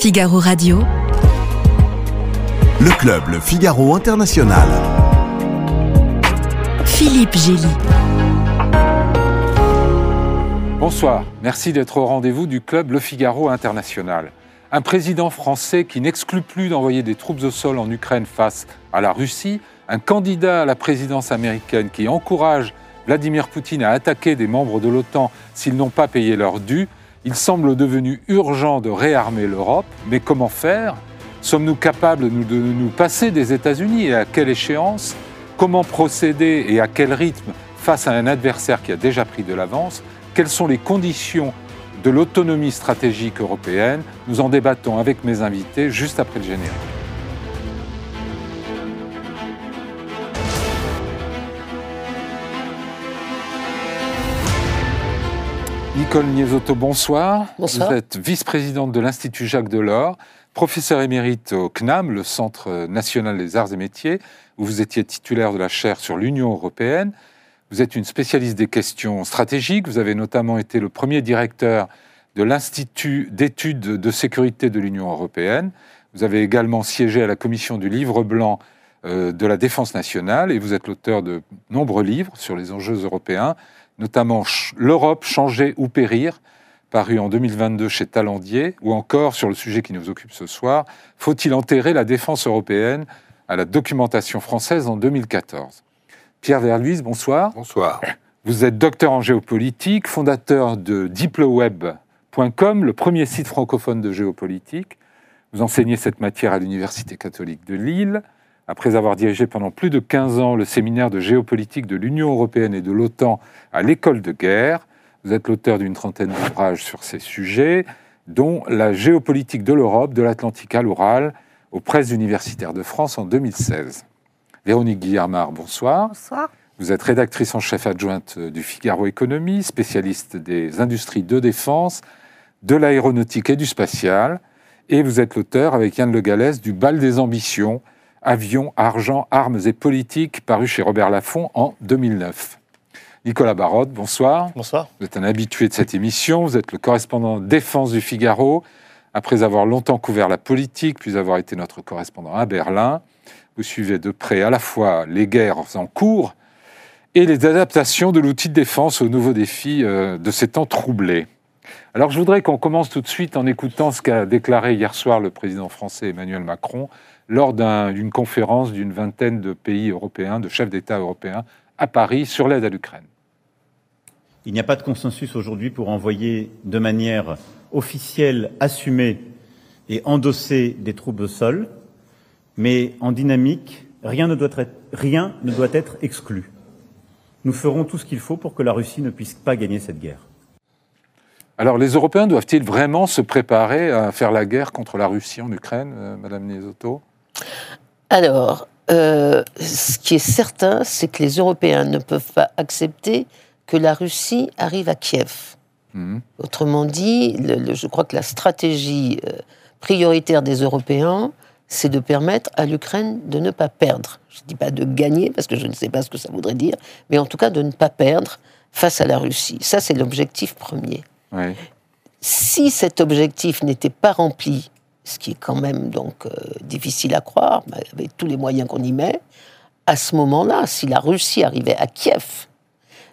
Figaro Radio. Le club Le Figaro International. Philippe Gély. Bonsoir, merci d'être au rendez-vous du club Le Figaro International. Un président français qui n'exclut plus d'envoyer des troupes au sol en Ukraine face à la Russie, un candidat à la présidence américaine qui encourage Vladimir Poutine à attaquer des membres de l'OTAN s'ils n'ont pas payé leur dû, il semble devenu urgent de réarmer l'Europe, mais comment faire? Sommes-nous capables de nous passer des États-Unis et à quelle échéance? Comment procéder et à quel rythme face à un adversaire qui a déjà pris de l'avance? Quelles sont les conditions de l'autonomie stratégique européenne? Nous en débattons avec mes invités juste après le générique. Nicole Niesotto, bonsoir. Bonsoir. Vous êtes vice-présidente de l'Institut Jacques Delors, professeur émérite au CNAM, le Centre national des arts et métiers, où vous étiez titulaire de la chaire sur l'Union européenne. Vous êtes une spécialiste des questions stratégiques. Vous avez notamment été le premier directeur de l'Institut d'études de sécurité de l'Union européenne. Vous avez également siégé à la commission du livre blanc euh, de la défense nationale et vous êtes l'auteur de nombreux livres sur les enjeux européens, notamment L'Europe, changer ou périr, paru en 2022 chez Talandier, ou encore sur le sujet qui nous occupe ce soir, Faut-il enterrer la défense européenne à la documentation française en 2014 Pierre Verluise, bonsoir. Bonsoir. Vous êtes docteur en géopolitique, fondateur de diploweb.com, le premier site francophone de géopolitique. Vous enseignez cette matière à l'Université catholique de Lille. Après avoir dirigé pendant plus de 15 ans le séminaire de géopolitique de l'Union européenne et de l'OTAN à l'école de guerre, vous êtes l'auteur d'une trentaine d'ouvrages sur ces sujets, dont La géopolitique de l'Europe, de l'Atlantique à l'Oural, aux presses universitaires de France en 2016. Véronique Guillermard, bonsoir. Bonsoir. Vous êtes rédactrice en chef adjointe du Figaro Économie, spécialiste des industries de défense, de l'aéronautique et du spatial. Et vous êtes l'auteur, avec Yann Le Gallès, du Bal des ambitions, avions, argent, armes et politique, paru chez Robert Laffont en 2009. Nicolas Barotte, bonsoir. Bonsoir. Vous êtes un habitué de cette émission. Vous êtes le correspondant défense du Figaro. Après avoir longtemps couvert la politique, puis avoir été notre correspondant à Berlin, vous suivez de près à la fois les guerres en cours et les adaptations de l'outil de défense aux nouveaux défis euh, de ces temps troublés. Alors je voudrais qu'on commence tout de suite en écoutant ce qu'a déclaré hier soir le président français Emmanuel Macron lors d'un- d'une conférence d'une vingtaine de pays européens, de chefs d'État européens, à Paris sur l'aide à l'Ukraine. Il n'y a pas de consensus aujourd'hui pour envoyer de manière officielle, assumée et endossée des troupes au sol, mais en dynamique, rien ne doit être, rien ne doit être exclu. Nous ferons tout ce qu'il faut pour que la Russie ne puisse pas gagner cette guerre. Alors les Européens doivent-ils vraiment se préparer à faire la guerre contre la Russie en Ukraine, euh, Madame Nesotto Alors, euh, ce qui est certain, c'est que les Européens ne peuvent pas accepter que la Russie arrive à Kiev. Mhm. Autrement dit, le- le- je crois que la stratégie euh, prioritaire des Européens, c'est de permettre à l'Ukraine de ne pas perdre. Je ne dis pas de gagner, parce que je ne sais pas ce que ça voudrait dire, mais en tout cas de ne pas perdre face à la Russie. Ça, c'est l'objectif premier. Si cet objectif n'était pas rempli, ce qui est quand même donc euh, difficile à croire, bah, avec tous les moyens qu'on y met, à ce moment-là, si la Russie arrivait à Kiev,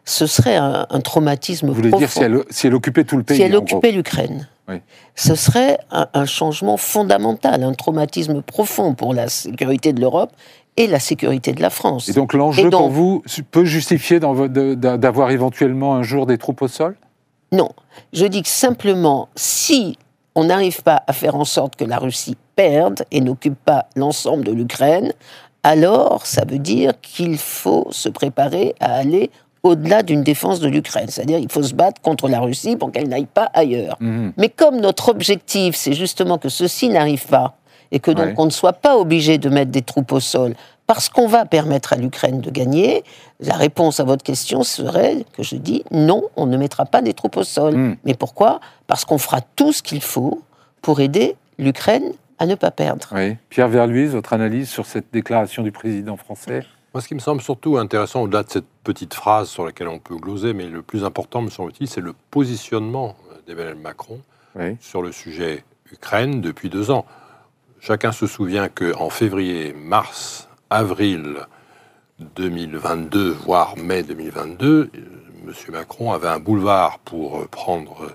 ce serait un, un traumatisme Vous voulez profond. dire si elle, si elle occupait tout le pays Si elle occupait l'Ukraine. Oui. Ce serait un, un changement fondamental, un traumatisme profond pour la sécurité de l'Europe et la sécurité de la France. Et donc l'enjeu pour vous peut justifier d'avoir éventuellement un jour des troupes au sol? Non, je dis que simplement, si on n'arrive pas à faire en sorte que la Russie perde et n'occupe pas l'ensemble de l'Ukraine, alors ça veut dire qu'il faut se préparer à aller au-delà d'une défense de l'Ukraine. C'est-à-dire qu'il faut se battre contre la Russie pour qu'elle n'aille pas ailleurs. Mhm. Mais comme notre objectif, c'est justement que ceci n'arrive pas, et que donc Ouais. on ne soit pas obligé de mettre des troupes au sol, parce qu'on va permettre à l'Ukraine de gagner, la réponse à votre question serait que je dis non, on ne mettra pas des troupes au sol. Mm. Mais pourquoi? Parce qu'on fera tout ce qu'il faut pour aider l'Ukraine à ne pas perdre. Oui. Pierre Verluise, votre analyse sur cette déclaration du président français? Moi, ce qui me semble surtout intéressant, au-delà de cette petite phrase sur laquelle on peut gloser, mais le plus important, me semble-t-il, c'est le positionnement d'Emmanuel Macron Oui. sur le sujet Ukraine depuis deux ans. Chacun se souvient qu'en février, mars, avril 2022, voire mai 2022, M. Macron avait un boulevard pour prendre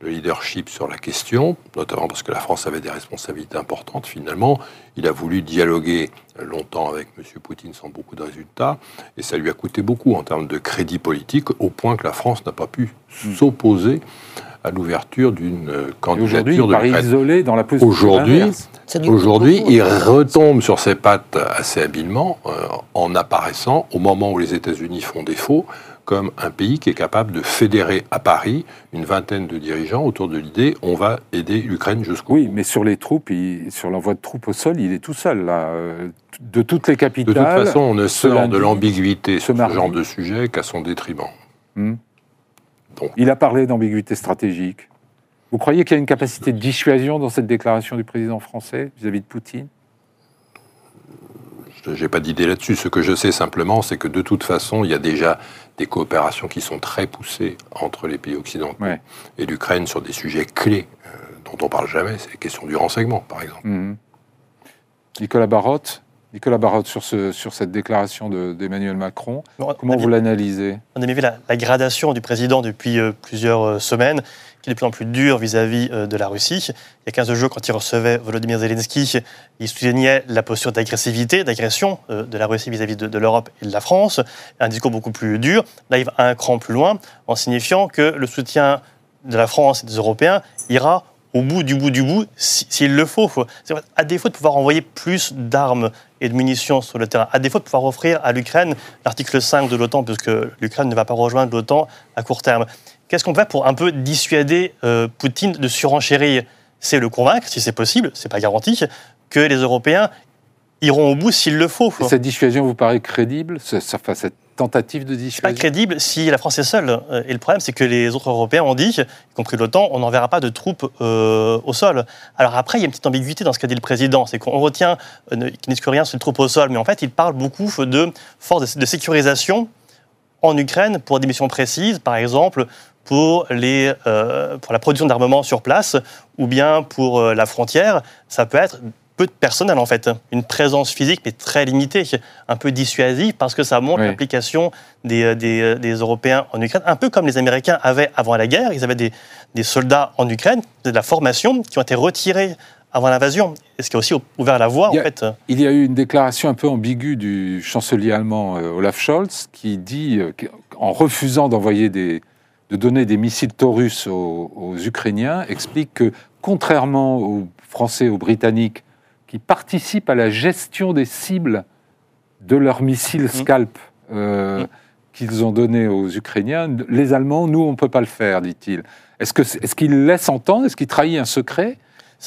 le leadership sur la question, notamment parce que la France avait des responsabilités importantes finalement. Il a voulu dialoguer longtemps avec M. Poutine sans beaucoup de résultats, et ça lui a coûté beaucoup en termes de crédit politique, au point que la France n'a pas pu s'opposer à l'ouverture d'une candidature de l'Ukraine. isolé dans la position Aujourd'hui, aujourd'hui, il retombe sur ses pattes assez habilement euh, en apparaissant, au moment où les États-Unis font défaut, comme un pays qui est capable de fédérer à Paris une vingtaine de dirigeants autour de l'idée on va aider l'Ukraine jusqu'au Oui, mais sur les troupes, sur l'envoi de troupes au sol, il est tout seul là. Euh, de toutes les capitales. De toute façon, on ne sort de l'ambiguïté sur ce genre de sujet qu'à son détriment. Il a parlé d'ambiguïté stratégique. Vous croyez qu'il y a une capacité de dissuasion dans cette déclaration du président français vis-à-vis de Poutine? Je n'ai pas d'idée là-dessus. Ce que je sais simplement, c'est que de toute façon, il y a déjà des coopérations qui sont très poussées entre les pays occidentaux et l'Ukraine sur des sujets clés euh, dont on ne parle jamais. C'est la question du renseignement, par exemple. Mhm. Nicolas Barotte, Nicolas Barotte, sur, ce, sur cette déclaration d'Emmanuel Macron, comment vous l'analysez? On a vu la, gradation du président depuis euh, plusieurs euh, semaines, qui est de plus en plus dur vis-à-vis euh, de la Russie. Il y a 15 jours, quand il recevait Volodymyr Zelensky, il soulignait la posture d'agressivité, d'agression de la Russie vis-à-vis de, de l'Europe et de la France, un discours beaucoup plus dur. Là, il va un cran plus loin, en signifiant que le soutien de la France et des Européens ira au bout du bout du bout, s'il le faut. À défaut de pouvoir envoyer plus d'armes et de munitions sur le terrain, à défaut de pouvoir offrir à l'Ukraine l'article 5 de l'OTAN, puisque l'Ukraine ne va pas rejoindre l'OTAN à court terme, qu'est-ce qu'on fait pour un peu dissuader euh, Poutine de surenchérir? C'est le convaincre, si c'est possible, c'est pas garanti, que les Européens iront au bout s'il le faut. cette dissuasion vous paraît crédible? Ça, ça, cette tentative de dissuasion pas crédible si la France est seule. Euh, et le problème, c'est que les autres Européens ont dit, y compris l'OTAN, on n'enverra pas de troupes euh, au sol. Alors après, il y a une petite ambiguïté dans ce qu'a dit le président. C'est qu'on retient euh, qu'il que rien sur les troupes au sol, mais en fait, il parle beaucoup de forces de sécurisation en Ukraine pour des missions précises, par exemple pour, les, pour la production d'armement sur place ou bien pour la frontière. Ça peut être peu de personnel en fait, une présence physique mais très limitée, un peu dissuasive parce que ça montre l'implication des, euh, euh, des, Européens en Ukraine, un peu comme les Américains avaient avant la guerre, ils avaient des, des soldats en Ukraine, de la formation, qui ont été retirés avant l'invasion, et ce qui a aussi ouvert la voie en fait. Il y a eu une déclaration un peu ambiguë du chancelier allemand euh, Olaf Scholz qui dit, en refusant d'envoyer des, de donner des missiles Taurus aux, aux Ukrainiens, explique que contrairement aux Français, aux Britanniques, qui participent à la gestion des cibles de leurs missiles mmh. Scalp euh, mmh. qu'ils ont donnés aux Ukrainiens. Les Allemands, nous, on ne peut pas le faire, dit-il. Est-ce qu'il est laisse entendre? Est-ce qu'il trahit un secret?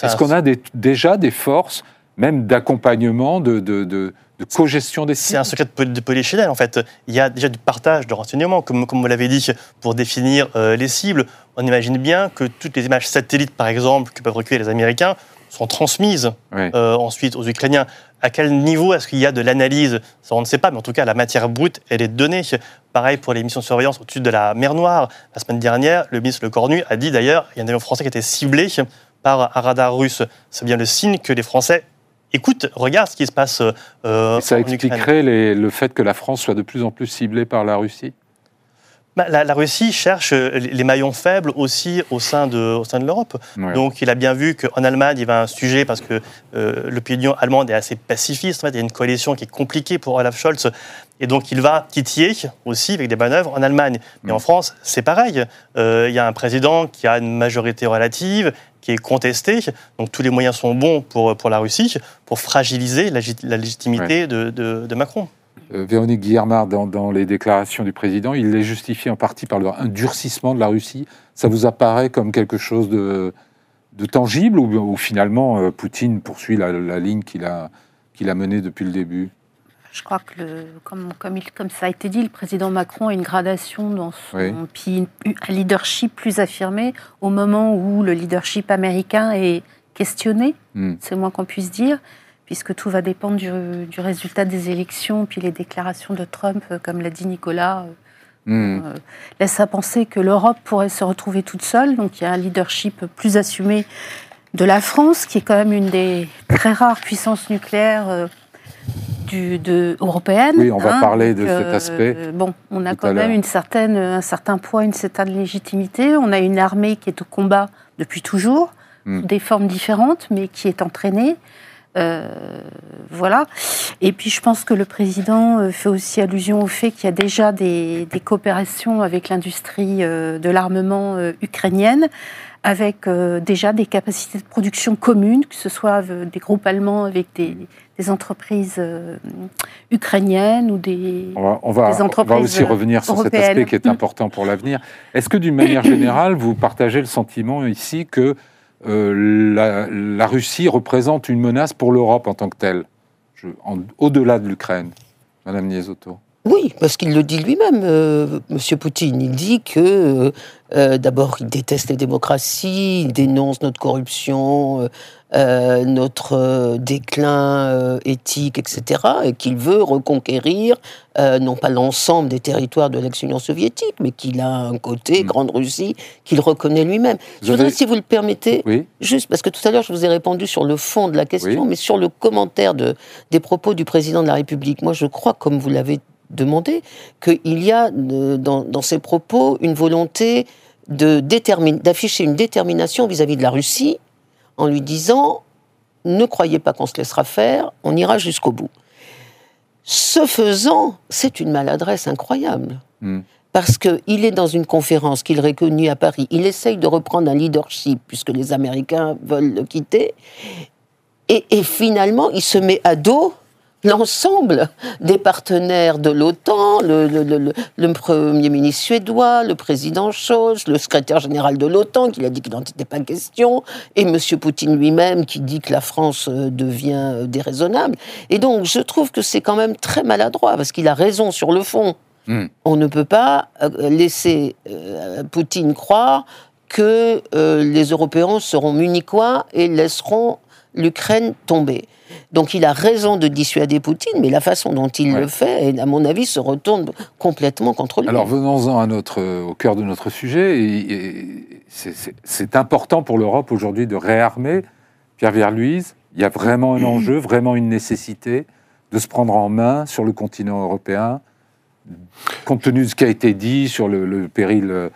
Est-ce qu'on a déjà des forces, même d'accompagnement, de, de, de, co-gestion des cibles C'est un secret de polichinelle, en fait. Il y a déjà du partage de renseignements, comme, comme vous l'avez dit, pour définir euh, les cibles. On imagine bien que toutes les images satellites, par exemple, que peuvent recueillir les Américains, sont transmises euh, ensuite aux Ukrainiens. À quel niveau est-ce qu'il y a de l'analyse? Ça, on ne sait pas, mais en tout cas, la matière brute, elle est donnée. Pareil pour les missions de surveillance au-dessus de la mer Noire. La semaine dernière, le ministre Le Cornu a dit d'ailleurs il y a un avion français qui a été ciblé par un radar russe. C'est bien le signe que les Français écoutent, regardent ce qui se passe euh, Ça expliquerait le fait que la France soit de plus en plus ciblée par la Russie? Bah, la, Russie cherche euh, les maillons faibles aussi au sein de, au sein de l'Europe. Donc il a bien vu qu'en Allemagne, il y avait un sujet parce que euh, l'opinion allemande est assez pacifiste. En fait, il y a une coalition qui est compliquée pour Olaf Scholz. Et donc il va titiller aussi avec des manœuvres en Allemagne. Mais en France, c'est pareil. Euh, il y a un président qui a une majorité relative, qui est contesté. Donc tous les moyens sont bons pour, pour la Russie, pour fragiliser la, légitimité de, de Macron. Euh, Véronique Guillermard, dans, les déclarations du président, il les justifie en partie par le, un durcissement de la Russie. Ça vous apparaît comme quelque chose de, tangible ou, finalement euh, Poutine poursuit la, ligne qu'il a, qu'il a menée depuis le début? Je crois que, comme, comme, il, comme, ça a été dit, le président Macron a une gradation dans son puis un leadership plus affirmé au moment où le leadership américain est questionné, hmm. c'est moins qu'on puisse dire puisque tout va dépendre du, résultat des élections, puis les déclarations de Trump, euh, comme l'a dit Nicolas, euh, hmm. euh, laissent à penser que l'Europe pourrait se retrouver toute seule. Donc il y a un leadership plus assumé de la France, qui est quand même une des très rares puissances nucléaires euh, du, de, européennes. Oui, on va hein. parler de cet aspect Bon, on a quand même l'heure. une certaine, un certain poids, une certaine légitimité. On a une armée qui est au combat depuis toujours, Hmm. des formes différentes, mais qui est entraînée. Euh, voilà. Et puis je pense que le président euh, fait aussi allusion au fait qu'il y a déjà des, des coopérations avec l'industrie euh, de l'armement ukrainienne, avec déjà des capacités de production communes, que ce soit des groupes allemands avec des, des entreprises ukrainiennes ou des... On va, on va- des on va entreprises aussi revenir sur cet aspect qui est important pour l'avenir. Est-ce que d'une manière générale, vous partagez le sentiment ici que euh, la, Russie représente une menace pour l'Europe en tant que telle, au-delà de l'Ukraine Madame Niesotto. Oui, parce qu'il le dit lui-même, euh, Monsieur Poutine. Il dit que euh, d'abord il déteste les démocraties, il dénonce notre corruption, euh, euh, notre déclin éthique, etc., et qu'il veut reconquérir non pas l'ensemble des territoires de l'ex-Union soviétique, mais qu'il a un côté Mm. Grande Russie qu'il reconnaît lui-même. Je voudrais, si vous le permettez, Oui, Juste parce que tout à l'heure, je vous ai répondu sur le fond de la question, Oui. mais sur le commentaire de, des propos du président de la République. Moi, je crois, comme vous l'avez demandé, qu'il y a euh, dans, dans ces propos une volonté d'afficher une détermination vis-à-vis de la Russie en lui disant ne croyez pas qu'on se laissera faire, on ira jusqu'au bout. Ce faisant, c'est une maladresse incroyable. Hmm. Parce qu'il est dans une conférence qu'il réconnu à Paris. Il essaye de reprendre un leadership puisque les Américains veulent le quitter. Et, et finalement, il se met à dos l'ensemble des partenaires de l'OTAN, le, le- le- le- le Premier ministre suédois, le président Scholz, le secrétaire général de l'OTAN qui a dit qu'il n'en était pas question, et M. Poutine lui-même qui dit que la France euh, devient euh, déraisonnable. Et donc, je trouve que c'est quand même très maladroit, parce qu'il a raison sur le fond. Hmm. On ne peut pas euh, laisser euh, Poutine croire que euh, les Européens seront munichois et laisseront l'Ukraine tomber. Donc il a raison de dissuader Poutine, mais la façon dont il Ouais. le fait, à mon avis, se retourne complètement contre lui. Alors venons-en à notre, au cœur de notre sujet. Et- et c'est- important pour l'Europe aujourd'hui de réarmer. Pierre Verluise, il y a vraiment un enjeu, vraiment une nécessité de se prendre en main sur le continent européen, compte tenu de ce qui a été dit sur le, le péril, euh,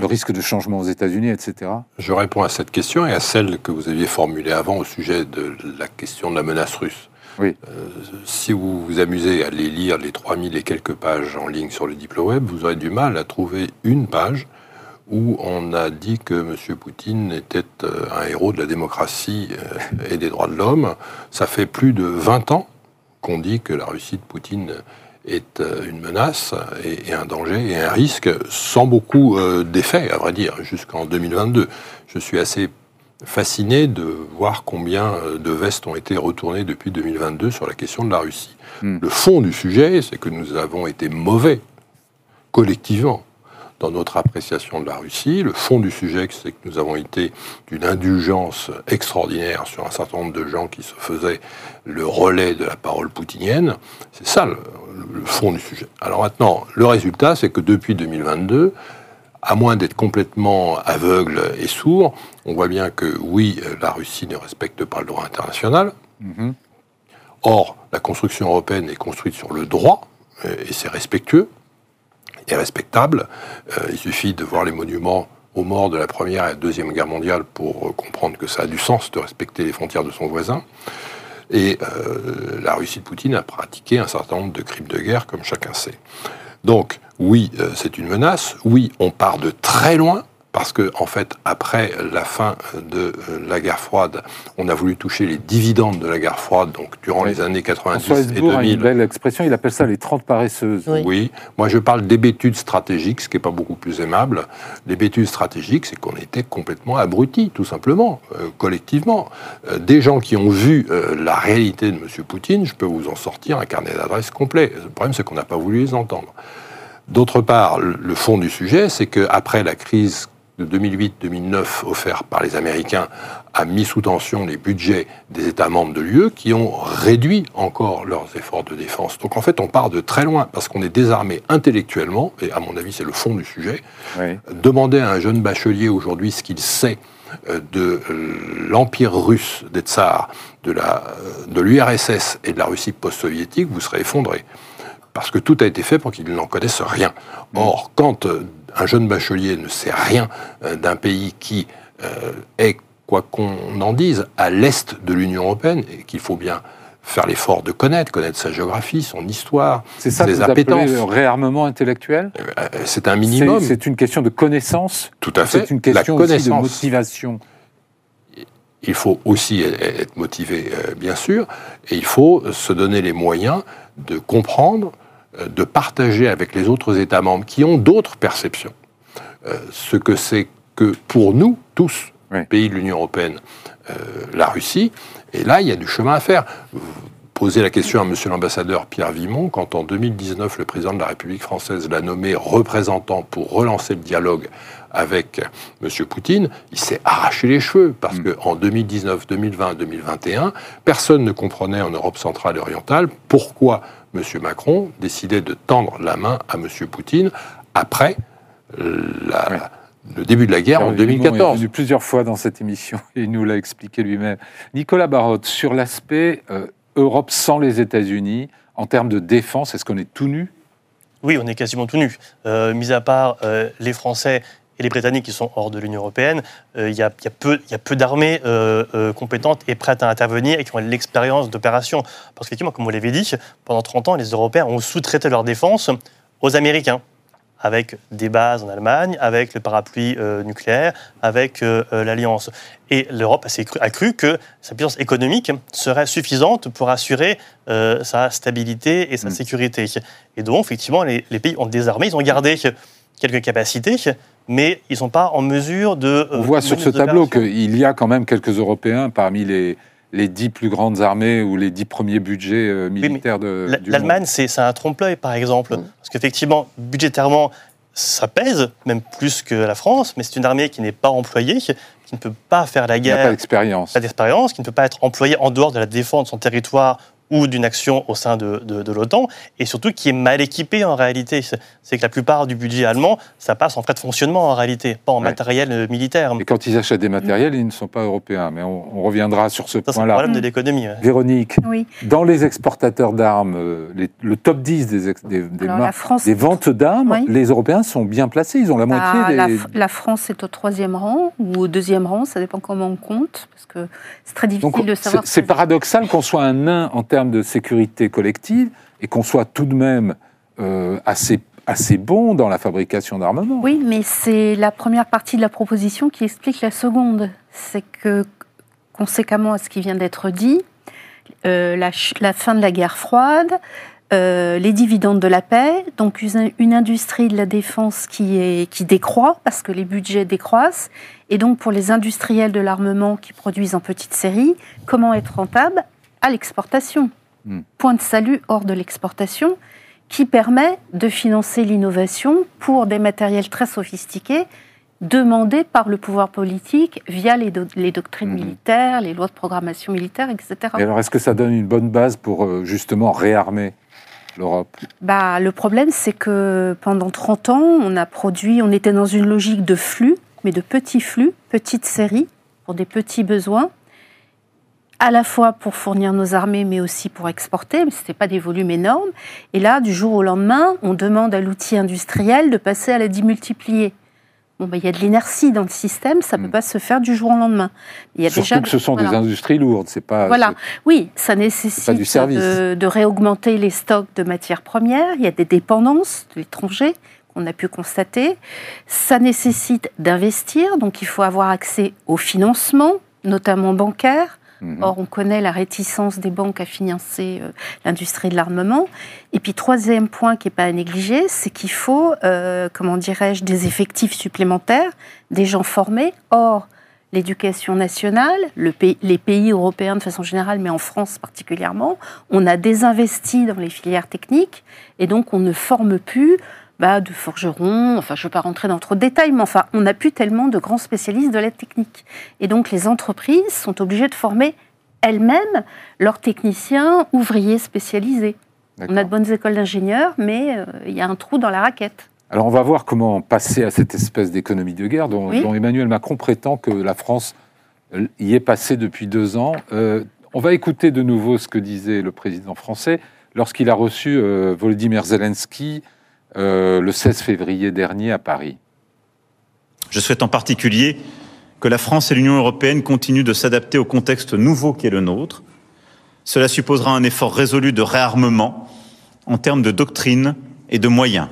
le risque de changement aux États-Unis, etc. Je réponds à cette question et à celle que vous aviez formulée avant au sujet de la question de la menace russe. Oui. Euh, si vous vous amusez à aller lire les 3000 et quelques pages en ligne sur le DiploWeb, vous aurez du mal à trouver une page où on a dit que M. Poutine était euh, un héros de la démocratie euh, et des droits de l'homme. Ça fait plus de 20 ans qu'on dit que la Russie de Poutine est euh, une menace et, un danger et un risque, sans beaucoup euh, d'effets, à vrai dire, jusqu'en 2022. Je suis assez fasciné de voir combien euh, de vestes ont été retournées depuis 2022 sur la question de la Russie. Hmm. Le fond du sujet, c'est que nous avons été mauvais, collectivement, dans notre appréciation de la Russie. Le fond du sujet, c'est que nous avons été d'une indulgence extraordinaire sur un certain nombre de gens qui se faisaient le relais de la parole poutinienne. C'est ça le, le fond du sujet. Alors maintenant, le résultat, c'est que depuis 2022, à moins d'être complètement aveugle et sourd, on voit bien que oui, la Russie ne respecte pas le droit international. Mhm. Or, la construction européenne est construite sur le droit, et c'est respectueux et respectable. Euh, il suffit de voir les monuments aux morts de la Première et Deuxième Guerre mondiale pour euh, comprendre que ça a du sens de respecter les frontières de son voisin. Et euh, la Russie de Poutine a pratiqué un certain nombre de crimes de guerre, comme chacun sait. Donc, oui, c'est une menace. Oui, on part de très loin. Parce que, en fait, après la fin de euh, la guerre froide, on a voulu toucher les dividendes de la guerre froide, donc durant Oui. les années 90 François et Hesbourg a 2000. une belle expression, il appelle ça les 30 paresseuses. Oui. Oui, moi je parle d'hébétude stratégique, ce qui n'est pas beaucoup plus aimable. L'hébétude stratégique, c'est qu'on était complètement abrutis, tout simplement, euh, collectivement. Euh, des gens qui ont vu euh, la réalité de M. Poutine, je peux vous en sortir un carnet d'adresses complet. Le problème, c'est qu'on n'a pas voulu les entendre. D'autre part, le le fond du sujet, c'est qu'après la crise de 2008-2009 offerte par les Américains a mis sous tension les budgets des États membres de l'UE qui ont réduit encore leurs efforts de défense. Donc en fait, on part de très loin parce qu'on est désarmé intellectuellement, et à mon avis, c'est le fond du sujet. Oui. Demander à un jeune bachelier aujourd'hui ce qu'il sait euh, de euh, l'Empire russe, des tsars, de la- euh, de l'URSS et de la Russie post-soviétique, vous serez effondré. Parce que tout a été fait pour qu'ils n'en connaissent rien. Or, quand un jeune bachelier ne sait rien euh, d'un pays qui euh, est, quoi qu'on en dise, à l'est de l'Union européenne, et qu'il faut bien faire l'effort de connaître, connaître sa géographie, son histoire, C'est ça ses appétences. le réarmement intellectuel? Euh, C'est un minimum. C'est c'est une question de connaissance Tout à fait. C'est une question aussi de motivation. Il faut aussi e- être motivé, bien sûr, et il faut se donner les moyens de comprendre, de partager avec les autres États membres qui ont d'autres perceptions, euh, ce que c'est que pour nous tous, Oui. pays de l'Union européenne, euh, la Russie, et là, il y a du chemin à faire. Vous posez la question à Monsieur l'ambassadeur Pierre Vimon, quand en 2019, le président de la République française l'a nommé représentant pour relancer le dialogue avec M. Poutine, il s'est arraché les cheveux parce Mm. qu'en 2019, 2020, 2021, personne ne comprenait en Europe centrale et orientale pourquoi M. Macron décidait de tendre la main à M. Poutine après la- Ouais. le début de la guerre en Hervé Vimont est 2014. venu plusieurs fois dans cette émission et il nous l'a expliqué lui-même. Nicolas Barotte, sur l'aspect euh, Europe sans les États-Unis, en termes de défense, est-ce qu'on est tout nu? Oui, on est quasiment tout nu. Euh, mis à part euh, les Français et les Britanniques qui sont hors de l'Union européenne, euh, il y, a, il y a peu, d'armées euh, euh, compétentes et prêtes à intervenir et qui ont l'expérience d'opération. Parce qu'effectivement, comme vous l'avez dit, pendant 30 ans, les Européens ont sous-traité leur défense aux Américains avec des bases en Allemagne, avec le parapluie euh, nucléaire, avec euh, l'Alliance. Et l'Europe a, cru- a cru que sa puissance économique serait suffisante pour assurer euh, sa stabilité et sa Mm. sécurité. Et donc, effectivement, les, les pays ont désarmé, ils ont gardé quelques capacités, mais ils ne sont pas en mesure de... On euh, voit sur ce tableau qu'il y a quand même quelques Européens parmi les, les dix plus grandes armées ou les dix premiers budgets euh, militaires de, du L'Allemagne, c'est un trompe-l'œil, par exemple. Mm. Parce qu'effectivement, budgétairement, ça pèse, même plus que la France, mais c'est une armée qui n'est pas employée, qui ne peut pas faire la Il n'y a pas guerre, d'expérience. pas d'expérience, qui ne peut pas être employée en dehors de la défense de son territoire ou d'une action au sein de, de- de l'OTAN, et surtout qui est mal équipée en réalité. C'est que la plupart du budget allemand, ça passe en frais de fonctionnement en réalité, pas en Ouais. matériel euh, militaire. Et quand ils achètent des matériels, ils ne sont pas européens. Mais on, on reviendra sur ce Ça, c'est le point-là. problème de l'économie. ouais. Véronique, Oui. dans les exportateurs d'armes, euh, le top 10 des, ex- des, des Alors, mar- la France, des ventes d'armes, Oui. les Européens sont bien placés. Ils ont la bah, moitié la, des. La France est au troisième rang ou au deuxième rang, ça dépend comment on compte, parce que c'est très difficile Donc, de savoir. c'est paradoxal qu'on soit un nain en termes de sécurité collective et qu'on soit tout de même euh, assez, assez bon dans la fabrication d'armements. Oui, mais c'est la première partie de la proposition qui explique la seconde. C'est que, conséquemment à ce qui vient d'être dit, euh, la, fin de la guerre froide, euh, les dividendes de la paix, donc une, industrie de la défense qui, qui décroît parce que les budgets décroissent, et donc pour les industriels de l'armement qui produisent en petite série, comment être rentable? À l'exportation. Hmm. Point de salut hors de l'exportation qui permet de financer l'innovation pour des matériels très sophistiqués demandés par le pouvoir politique via les, do- les doctrines Mhm. militaires, les lois de programmation militaire, etc. Et alors, est-ce que ça donne une bonne base pour euh, justement réarmer l'Europe? Bah, le problème, c'est que pendant 30 ans, on a produit, on était dans une logique de flux, mais de petits flux, petites séries, pour des petits besoins, à la fois pour fournir nos armées, mais aussi pour exporter, mais ce n'était pas des volumes énormes. Et là, du jour au lendemain, on demande à l'outil industriel de passer à la démultiplier. Bon, bah, il y a de l'inertie dans le système, ça ne peut Mm. pas se faire du jour au lendemain. Il y a Surtout déjà, que ce sont voilà. des industries lourdes. C'est pas. Voilà. Oui, ça pas du nécessite service. de, de réaugmenter les stocks de matières premières. Il y a des dépendances de l'étranger qu'on a pu constater. Ça nécessite d'investir, donc il faut avoir accès au financement, notamment bancaire. Mhm. Or, on connaît la réticence des banques à financer euh, l'industrie de l'armement. Et puis, troisième point qui n'est pas à négliger, c'est qu'il faut, euh, comment dirais-je, des effectifs supplémentaires, des gens formés. Or, l'éducation nationale, les pays européens de façon générale, mais en France particulièrement, on a désinvesti dans les filières techniques et donc on ne forme plus bah, de forgerons, enfin je ne vais pas rentrer dans trop de détails, mais enfin on n'a plus tellement de grands spécialistes de la technique. Et donc les entreprises sont obligées de former elles-mêmes leurs techniciens ouvriers spécialisés. On a de bonnes écoles d'ingénieurs, mais euh, il y a un trou dans la raquette. Alors on va voir comment passer à cette espèce d'économie de guerre dont, Oui. dont Emmanuel Macron prétend que la France euh, y est passée depuis deux ans. Euh, on va écouter de nouveau ce que disait le président français lorsqu'il a reçu euh, Volodymyr Zelensky euh, le 16 février dernier à Paris. Je souhaite en particulier que la France et l'Union européenne continuent de s'adapter au contexte nouveau qui est le nôtre. Cela supposera un effort résolu de réarmement en termes de doctrine et de moyens.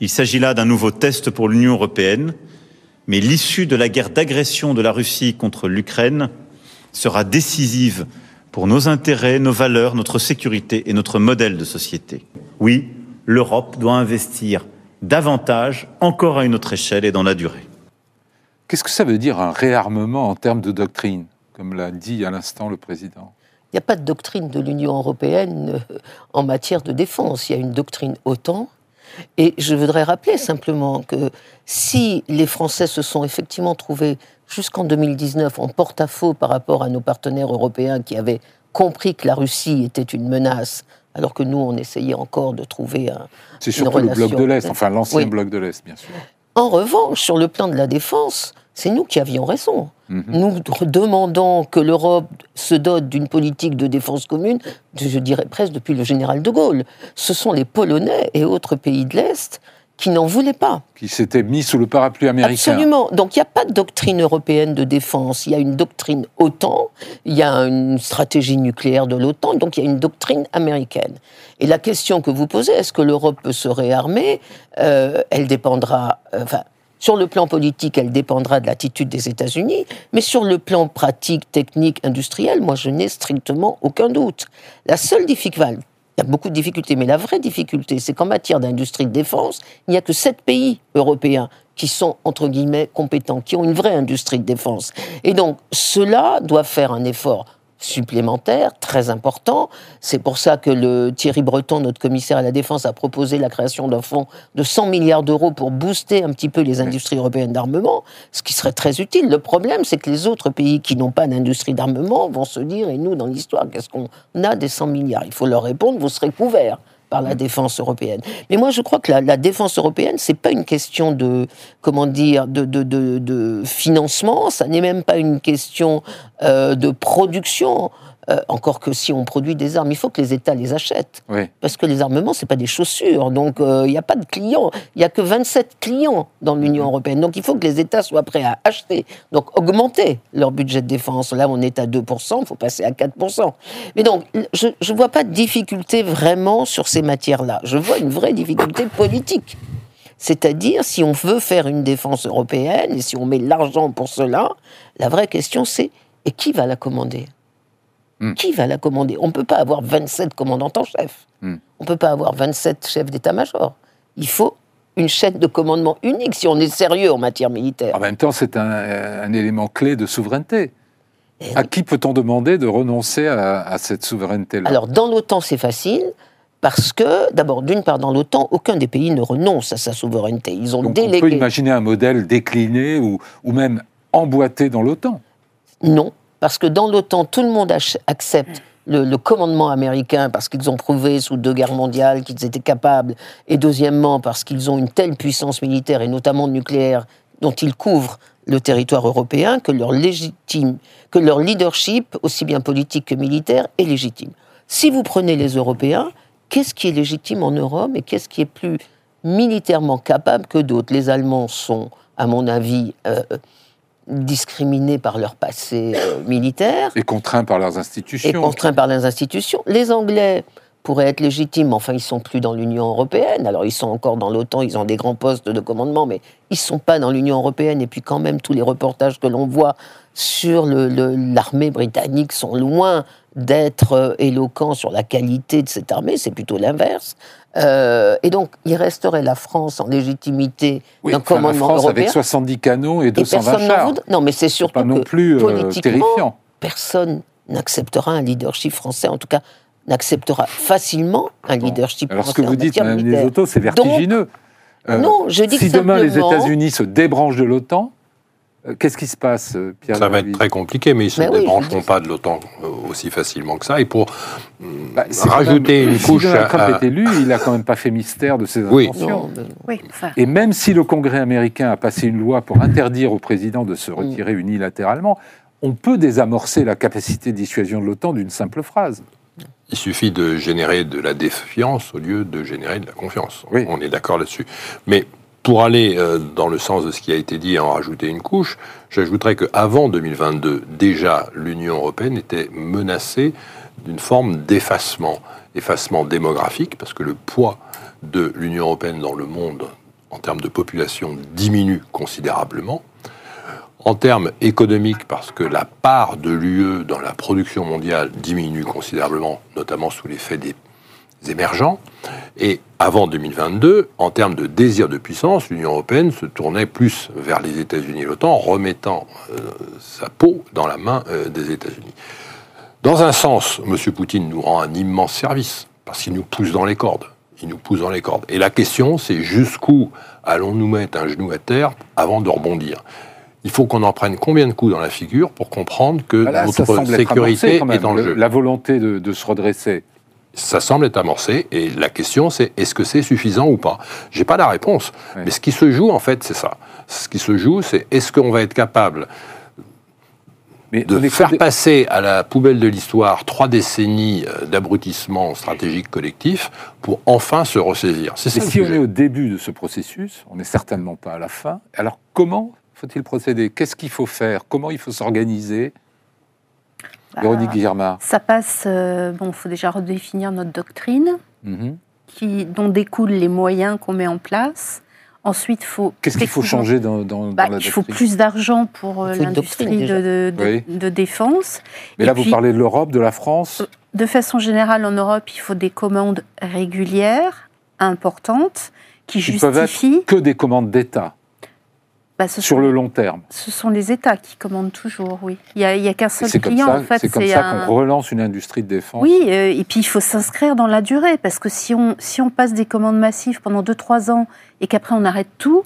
Il s'agit là d'un nouveau test pour l'Union européenne, mais l'issue de la guerre d'agression de la Russie contre l'Ukraine sera décisive pour nos intérêts, nos valeurs, notre sécurité et notre modèle de société. Oui, l'Europe doit investir davantage, encore à une autre échelle et dans la durée. Qu'est-ce que ça veut dire un réarmement en termes de doctrine, comme l'a dit à l'instant le président? Il n'y a pas de doctrine de l'Union européenne euh, en matière de défense. Il y a une doctrine OTAN. Et je voudrais rappeler simplement que si les Français se sont effectivement trouvés jusqu'en 2019 en porte-à-faux par rapport à nos partenaires européens qui avaient compris que la Russie était une menace, alors que nous, on essayait encore de trouver un... C'est Une surtout le bloc de l'Est, enfin l'ancien Oui. bloc de l'Est, bien sûr. En revanche, sur le plan de la défense, c'est nous qui avions raison. Mhm. Nous demandons que l'Europe se dote d'une politique de défense commune, je dirais presque depuis le général de Gaulle. Ce sont les Polonais et autres pays de l'Est qui n'en voulaient pas. Qui s'était mis sous le parapluie américain. Absolument. Donc il n'y a pas de doctrine européenne de défense. Il y a une doctrine OTAN, il y a une stratégie nucléaire de l'OTAN, donc il y a une doctrine américaine. Et la question que vous posez, est-ce que l'Europe peut se réarmer Euh, Elle dépendra. euh, Enfin, sur le plan politique, elle dépendra de l'attitude des États-Unis, mais sur le plan pratique, technique, industriel, moi je n'ai strictement aucun doute. La seule difficulté, il y a beaucoup de difficultés, mais la vraie difficulté, c'est qu'en matière d'industrie de défense, il n'y a que sept pays européens qui sont, entre guillemets, compétents, qui ont une vraie industrie de défense. Et donc, cela doit faire un effort supplémentaire, très important. C'est pour ça que le Thierry Breton, notre commissaire à la défense, a proposé la création d'un fonds de 100 milliards d'euros pour booster un petit peu les industries européennes d'armement, ce qui serait très utile. Le problème, c'est que les autres pays qui n'ont pas d'industrie d'armement vont se dire, et nous, dans l'histoire, qu'est-ce qu'on a des 100 milliards? Il faut leur répondre, vous serez couverts par la défense européenne. Mais moi, je crois que la, la défense européenne, c'est pas une question de, comment dire, de, de, de, de financement, ça n'est même pas une question euh, de production. Euh, encore que si on produit des armes, il faut que les États les achètent. Oui. Parce que les armements, c'est pas des chaussures. Donc, euh, il n'y a pas de clients. Il n'y a que 27 clients dans l'Union européenne. Donc, il faut que les États soient prêts à acheter. Donc, augmenter leur budget de défense. Là, on est à 2%, il faut passer à 4%. Mais donc, je ne vois pas de difficulté vraiment sur ces matières-là. Je vois une vraie difficulté politique. C'est-à-dire, si on veut faire une défense européenne et si on met l'argent pour cela, la vraie question, c'est et qui va la commander? Hmm. Qui va la commander? On ne peut pas avoir 27 commandants en chef. Hmm. On ne peut pas avoir 27 chefs d'état-major. Il faut une chaîne de commandement unique si on est sérieux en matière militaire. En même temps, c'est un, un élément clé de souveraineté. Eh À qui peut-on demander de renoncer à, à cette souveraineté-là? Alors, dans l'OTAN, c'est facile. Parce que, d'abord, d'une part, dans l'OTAN, aucun des pays ne renonce à sa souveraineté. Ils ont Donc on délégué. peut imaginer un modèle décliné ou, ou même emboîté dans l'OTAN? Non, parce que dans l'OTAN, tout le monde accepte le, le commandement américain parce qu'ils ont prouvé sous deux guerres mondiales qu'ils étaient capables, et deuxièmement parce qu'ils ont une telle puissance militaire, et notamment nucléaire, dont ils couvrent le territoire européen, que leur, légitime, que leur leadership, aussi bien politique que militaire, est légitime. Si vous prenez les Européens, qu'est-ce qui est légitime en Europe et qu'est-ce qui est plus militairement capable que d'autres? Les Allemands sont, à mon avis, euh, discriminés par leur passé euh, militaire Et contraints par leurs et institutions. contraints par les institutions. Les Anglais pourraient être légitimes, mais enfin, ils sont plus dans l'Union européenne. Alors, ils sont encore dans l'OTAN, ils ont des grands postes de commandement, mais ils sont pas dans l'Union européenne. Et puis, quand même, tous les reportages que l'on voit sur le- le- l'armée britannique sont loin d'être euh, éloquents sur la qualité de cette armée. C'est plutôt l'inverse. Euh, et donc, il resterait la France en légitimité Oui, d'un enfin, la commandement France européen. avec 70 canons et et 220 personne n'en chars. Non, mais c'est surtout pas non que plus euh, politiquement, terrifiant. personne n'acceptera un leadership français, en tout cas n'acceptera facilement un Bon. leadership Alors ce français que en vous dites, Madame. Lesotho, c'est vertigineux. Euh, non, je dis si que demain les États-Unis se débranchent de l'OTAN, Qu'est-ce qui se passe, euh, Pierre Ça va être très compliqué, mais ils ne se oui, je débrancheront pas de l'OTAN euh, aussi facilement que ça. Et pour Bah, c'est rajouter même- une si couche Donald à- Trump à- est élu, il n'a quand même pas fait mystère de ses Oui. intentions. Oui, Et même si le Congrès américain a passé une loi pour interdire au président de se retirer unilatéralement, on peut désamorcer la capacité de dissuasion de l'OTAN d'une simple phrase. Il suffit de générer de la défiance au lieu de générer de la confiance. Oui. On est d'accord là-dessus. Mais pour aller euh, dans le sens de ce qui a été dit et en rajouter une couche, j'ajouterais qu'avant 2022, déjà, l'Union européenne était menacée d'une forme d'effacement. Effacement démographique, parce que le poids de l'Union européenne dans le monde en termes de population diminue considérablement. En termes économiques, parce que la part de l'UE dans la production mondiale diminue considérablement, notamment sous l'effet des émergents. Et avant 2022, en termes de désir de puissance, l'Union européenne se tournait plus vers les États-Unis et l'OTAN, remettant euh, sa peau dans la main euh, des États-Unis. Dans un sens, M. Poutine nous rend un immense service, parce qu'il nous pousse dans les cordes. Il nous pousse dans les cordes. Et la question, c'est jusqu'où allons-nous mettre un genou à terre avant de rebondir? Il faut qu'on en prenne combien de coups dans la figure pour comprendre que Voilà, notre sécurité est en jeu. La volonté de, de se redresser. Ça semble être amorcé, et la question c'est est-ce que c'est suffisant ou pas? J'ai pas la réponse, Oui. mais ce qui se joue en fait c'est ça. Ce qui se joue c'est est-ce qu'on va être capable Mais de faire des- passer à la poubelle de l'histoire trois décennies euh, d'abrutissement stratégique collectif pour enfin se ressaisir? C'est si on est au début de ce processus, on n'est certainement pas à la fin. Alors comment faut-il procéder? Qu'est-ce qu'il faut faire? Comment il faut s'organiser? Véronique Guillermard. ça passe. euh, bon, il faut déjà redéfinir notre doctrine, Mhm. qui, dont découlent les moyens qu'on met en place. Ensuite, faut. Qu'est-ce qu'il faut changer dans, dans- bah, dans la Il faut plus d'argent pour euh, l'industrie de, de- Oui. de défense. Mais Et là, puis- vous parlez de l'Europe, de la France. De façon générale, en Europe, il faut des commandes régulières, importantes, qui Qui peuvent justifient. être que des commandes d'État bah, sur sont, le long terme. ce sont les États qui commandent toujours, oui. Il n'y a, il y a qu'un seul client, ça, en fait. c'est comme ça un- qu'on relance une industrie de défense. Oui, euh, et puis il faut s'inscrire dans la durée, parce que si on, si on passe des commandes massives pendant 2-3 ans et qu'après on arrête tout,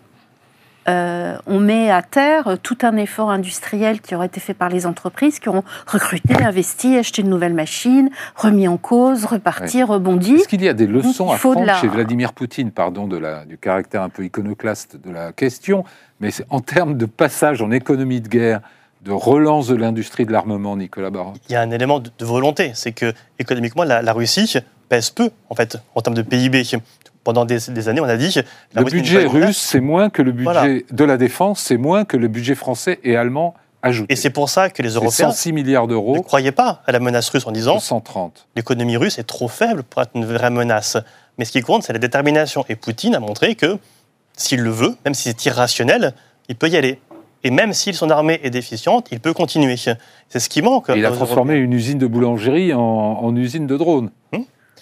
euh, on met à terre tout un effort industriel qui aurait été fait par les entreprises qui auront recruté, investi, acheté de nouvelles machines, remis en cause, reparti, rebondi. Est-ce qu'il y a des leçons à prendre la- chez Vladimir Poutine, pardon de la, du caractère un peu iconoclaste de la question, mais c'est- en termes de passage en économie de guerre, de relance de l'industrie de l'armement, Nicolas Baron Il y a un élément de, de volonté, c'est que économiquement, la, la Russie pèse peu, en fait, en termes de PIB. Pendant des, des années, on a dit... la Le budget russe, c'est moins que le budget Voilà. de la défense, c'est moins que le budget français et allemand ajouté. Et c'est pour ça que les Européens 106 milliards ne d'euros, croyaient pas à la menace russe en disant 130. l'économie russe est trop faible pour être une vraie menace. Mais ce qui compte, c'est la détermination. Et Poutine a montré que s'il le veut, même si c'est irrationnel, il peut y aller. Et même si son armée est déficiente, il peut continuer. C'est ce qui manque. Et il a transformé une usine de boulangerie en, en usine de drones.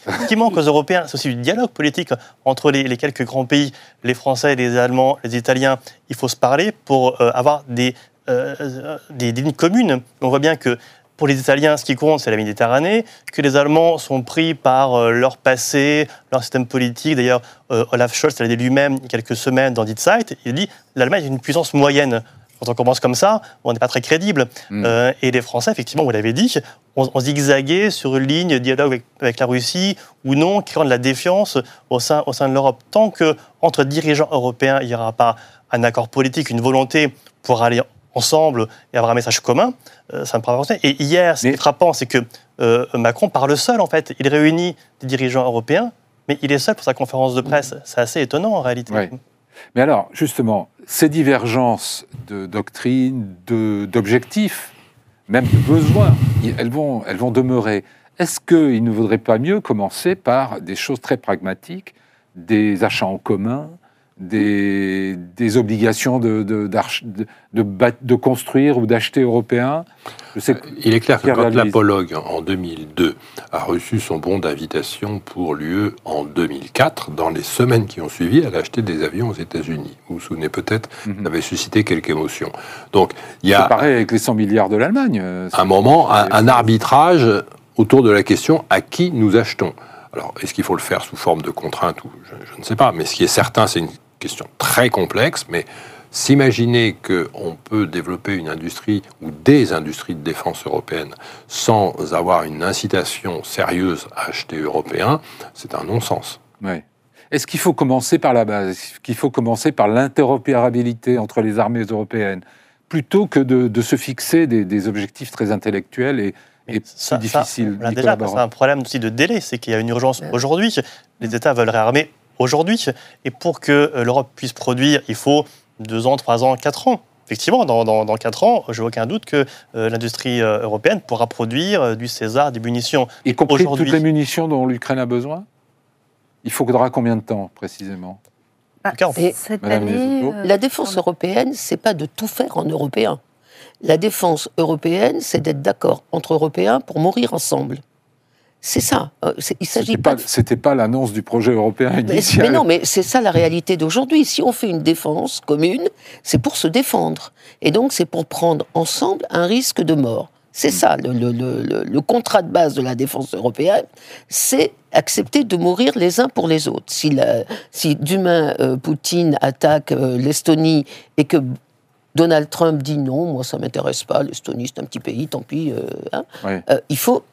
Ce qui manque aux Européens, c'est aussi du dialogue politique entre les, quelques grands pays, les Français, les Allemands, les Italiens. Il faut se parler pour euh, avoir des, euh, des, des lignes communes. On voit bien que pour les Italiens, ce qui compte, c'est la Méditerranée, que les Allemands sont pris par euh, leur passé, leur système politique. D'ailleurs, Olaf Scholz l'a dit lui-même quelques semaines dans Die Zeit, il dit l'Allemagne est une puissance moyenne. Quand on commence comme ça, on n'est pas très crédible. Mm. Euh, et les Français, effectivement, vous l'avez dit, on, on zigzaguait sur une ligne dialogue avec, avec la Russie ou non, créant de la défiance au sein, au sein de l'Europe. Tant que entre dirigeants européens, il n'y aura pas un accord politique, une volonté pour aller ensemble et avoir un message commun, euh, ça ne pourra pas avancer. Et hier, ce qui est frappant, c'est que euh, Macron parle seul, en fait. Il réunit des dirigeants européens, mais il est seul pour sa conférence de presse. C'est assez étonnant, en réalité. Ouais. Mais alors, justement, ces divergences de doctrine, de- d'objectifs, même de besoins, elles vont demeurer. Est-ce qu'il ne vaudrait pas mieux commencer par des choses très pragmatiques, des achats en commun, des, des obligations de, construire ou d'acheter européen Je sais que- Il est clair que quand Verlies. l'apologue, en 2002, a reçu son bon d'invitation pour l'UE en 2004, dans les semaines qui ont suivi, elle a acheté des avions aux États-Unis. Vous vous souvenez peut-être, Mhm. ça avait suscité quelques émotions. Donc, il y a pareil avec les 100 milliards de l'Allemagne. euh, un moment, un, un arbitrage autour de la question à qui nous achetons? Alors, est-ce qu'il faut le faire sous forme de contrainte ou je, je ne sais pas, mais ce qui est certain, c'est une question très complexe, mais s'imaginer qu'on peut développer une industrie ou des industries de défense européennes sans avoir une incitation sérieuse à acheter européen, c'est un non-sens. Ouais. Est-ce qu'il faut commencer par la base? Est-ce qu'il faut commencer par l'interopérabilité entre les armées européennes plutôt que de, se fixer des, objectifs très intellectuels et, et ça, plus difficiles ça, Déjà, c'est un problème aussi de délai, c'est qu'il y a une urgence aujourd'hui. Les États veulent réarmer aujourd'hui. Et pour que euh, l'Europe puisse produire, il faut deux ans, trois ans, quatre ans. Effectivement, dans, dans, quatre ans, je n'ai aucun doute que euh, l'industrie euh, européenne pourra produire du César, des munitions. Y compris toutes les munitions dont l'Ukraine a besoin? Il faudra combien de temps, précisément? Bah, cette année, La défense européenne, c'est pas de tout faire en européen. La défense européenne, c'est d'être d'accord entre Européens pour mourir ensemble. C'est ça. Euh, il s'agit pas. C'était pas l'annonce du projet européen initial. Mais, non, mais c'est ça la réalité d'aujourd'hui. Si on fait une défense commune, c'est pour se défendre, et donc c'est pour prendre ensemble un risque de mort. C'est ça le, le, le, contrat de base de la défense européenne, c'est accepter de mourir les uns pour les autres. Si, si demain euh, Poutine attaque euh, l'Estonie et que Donald Trump dit non, moi ça m'intéresse pas, l'Estonie c'est un petit pays, tant pis. Euh, hein. il, faut,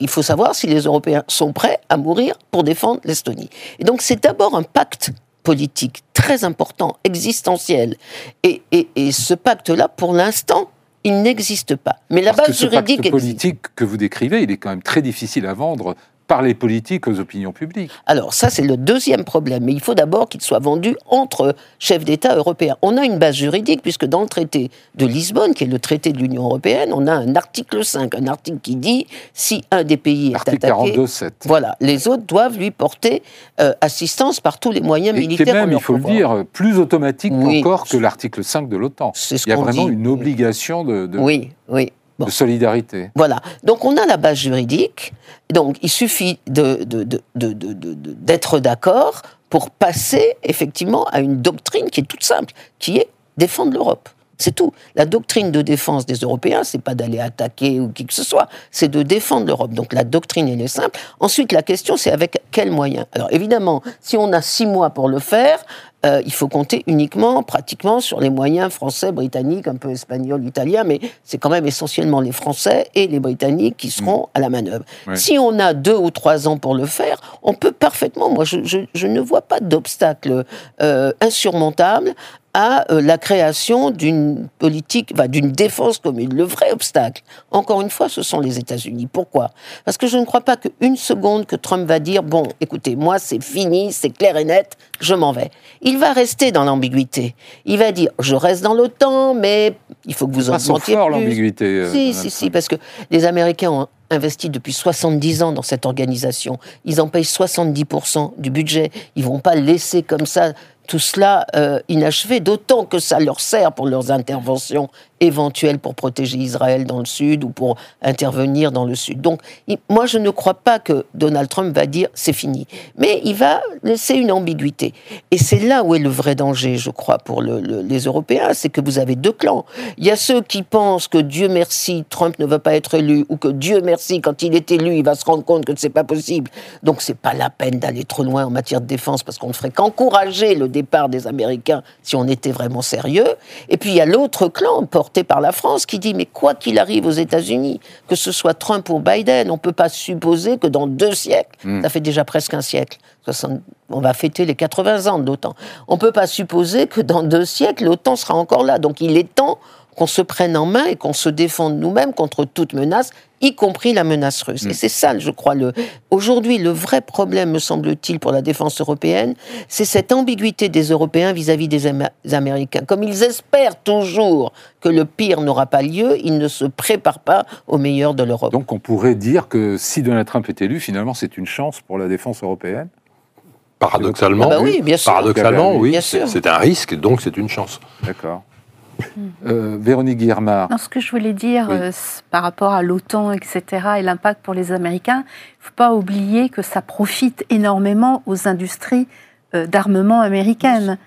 il faut savoir si les Européens sont prêts à mourir pour défendre l'Estonie. Et donc c'est d'abord un pacte politique très important, existentiel. Et, et, ce pacte-là, pour l'instant, il n'existe pas. Mais la base juridique pacte politique que vous décrivez, il est quand même très difficile à vendre par les politiques aux opinions publiques. Alors ça, c'est le deuxième problème. Mais il faut d'abord qu'il soit vendu entre chefs d'État européens. On a une base juridique, puisque dans le traité de Lisbonne, qui est le traité de l'Union européenne, on a un article 5, un article qui dit si un des pays est attaqué, 42, 7. voilà, les autres doivent lui porter euh, assistance par tous les moyens Et militaires. même, il faut le dire, plus automatique encore que l'article 5 de l'OTAN. Il y a vraiment une obligation de, de... Oui, oui de solidarité. Voilà. Donc on a la base juridique. Donc il suffit d'être de, de, d'accord pour passer effectivement à une doctrine qui est toute simple, qui est défendre l'Europe. C'est tout. La doctrine de défense des Européens, c'est pas d'aller attaquer ou qui que ce soit, c'est de défendre l'Europe. Donc la doctrine, elle est simple. Ensuite, la question, c'est avec quels moyens? Alors évidemment, si on a six mois pour le faire, euh, il faut compter uniquement, pratiquement, sur les moyens français, britanniques, un peu espagnols, italiens, mais c'est quand même essentiellement les Français et les Britanniques qui seront mm. à la manœuvre. Si on a deux ou trois ans pour le faire, on peut parfaitement, moi je, je, ne vois pas d'obstacle euh, insurmontable à euh, la création d'une politique, d'une défense commune. Le vrai obstacle, encore une fois, ce sont les États-Unis. Pourquoi? Parce que je ne crois pas qu'une seconde que Trump va dire bon, écoutez, moi c'est fini, c'est clair et net, je m'en vais. Il va rester dans l'ambiguïté. Il va dire je reste dans l'OTAN, mais il faut que vous en sentiez fort l'ambiguïté. Euh, si, si, si, parce que les Américains ont investi depuis 70 ans dans cette organisation. Ils en payent 70% du budget. Ils vont pas laisser comme ça tout cela euh, inachevé, d'autant que ça leur sert pour leurs interventions éventuelles pour protéger Israël dans le sud ou pour intervenir dans le sud. Donc, moi, je ne crois pas que Donald Trump va dire c'est fini, mais il va laisser une ambiguïté. Et c'est là où est le vrai danger, je crois, pour les Européens, c'est que vous avez deux clans. Il y a ceux qui pensent que Dieu merci, Trump ne va pas être élu, ou que Dieu merci, quand il est élu, il va se rendre compte que c'est pas possible. Donc, c'est pas la peine d'aller trop loin en matière de défense parce qu'on ne ferait qu'encourager le départ des Américains si on était vraiment sérieux. Et puis il y a l'autre clan porté par la France qui dit mais quoi qu'il arrive aux États-Unis, que ce soit Trump ou Biden, on ne peut pas supposer que dans deux siècles, hmm. ça fait déjà presque un siècle, on va fêter les 80 ans de l'OTAN, on ne peut pas supposer que dans deux siècles, l'OTAN sera encore là. Donc il est temps qu'on se prenne en main et qu'on se défende nous-mêmes contre toute menace, y compris la menace russe. Et mm. c'est ça, je crois, le... aujourd'hui, le vrai problème, me semble-t-il, pour la défense européenne, c'est cette ambiguïté des Européens vis-à-vis des, Américains. Comme ils espèrent toujours que le pire n'aura pas lieu, ils ne se préparent pas au meilleur de l'Europe. Donc on pourrait dire que si Donald Trump est élu, finalement, c'est une chance pour la défense européenne? Paradoxalement, ah bah oui, bien sûr. Paradoxalement, oui, c'est un risque, donc c'est une chance. D'accord. Euh, Véronique Guillermard. ce que je voulais dire euh, par rapport à l'OTAN, etc., et l'impact pour les Américains, il ne faut pas oublier que ça profite énormément aux industries euh, d'armement américaines.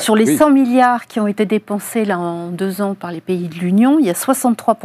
sur les 100 milliards qui ont été dépensés là en deux ans par les pays de l'Union, il y a 63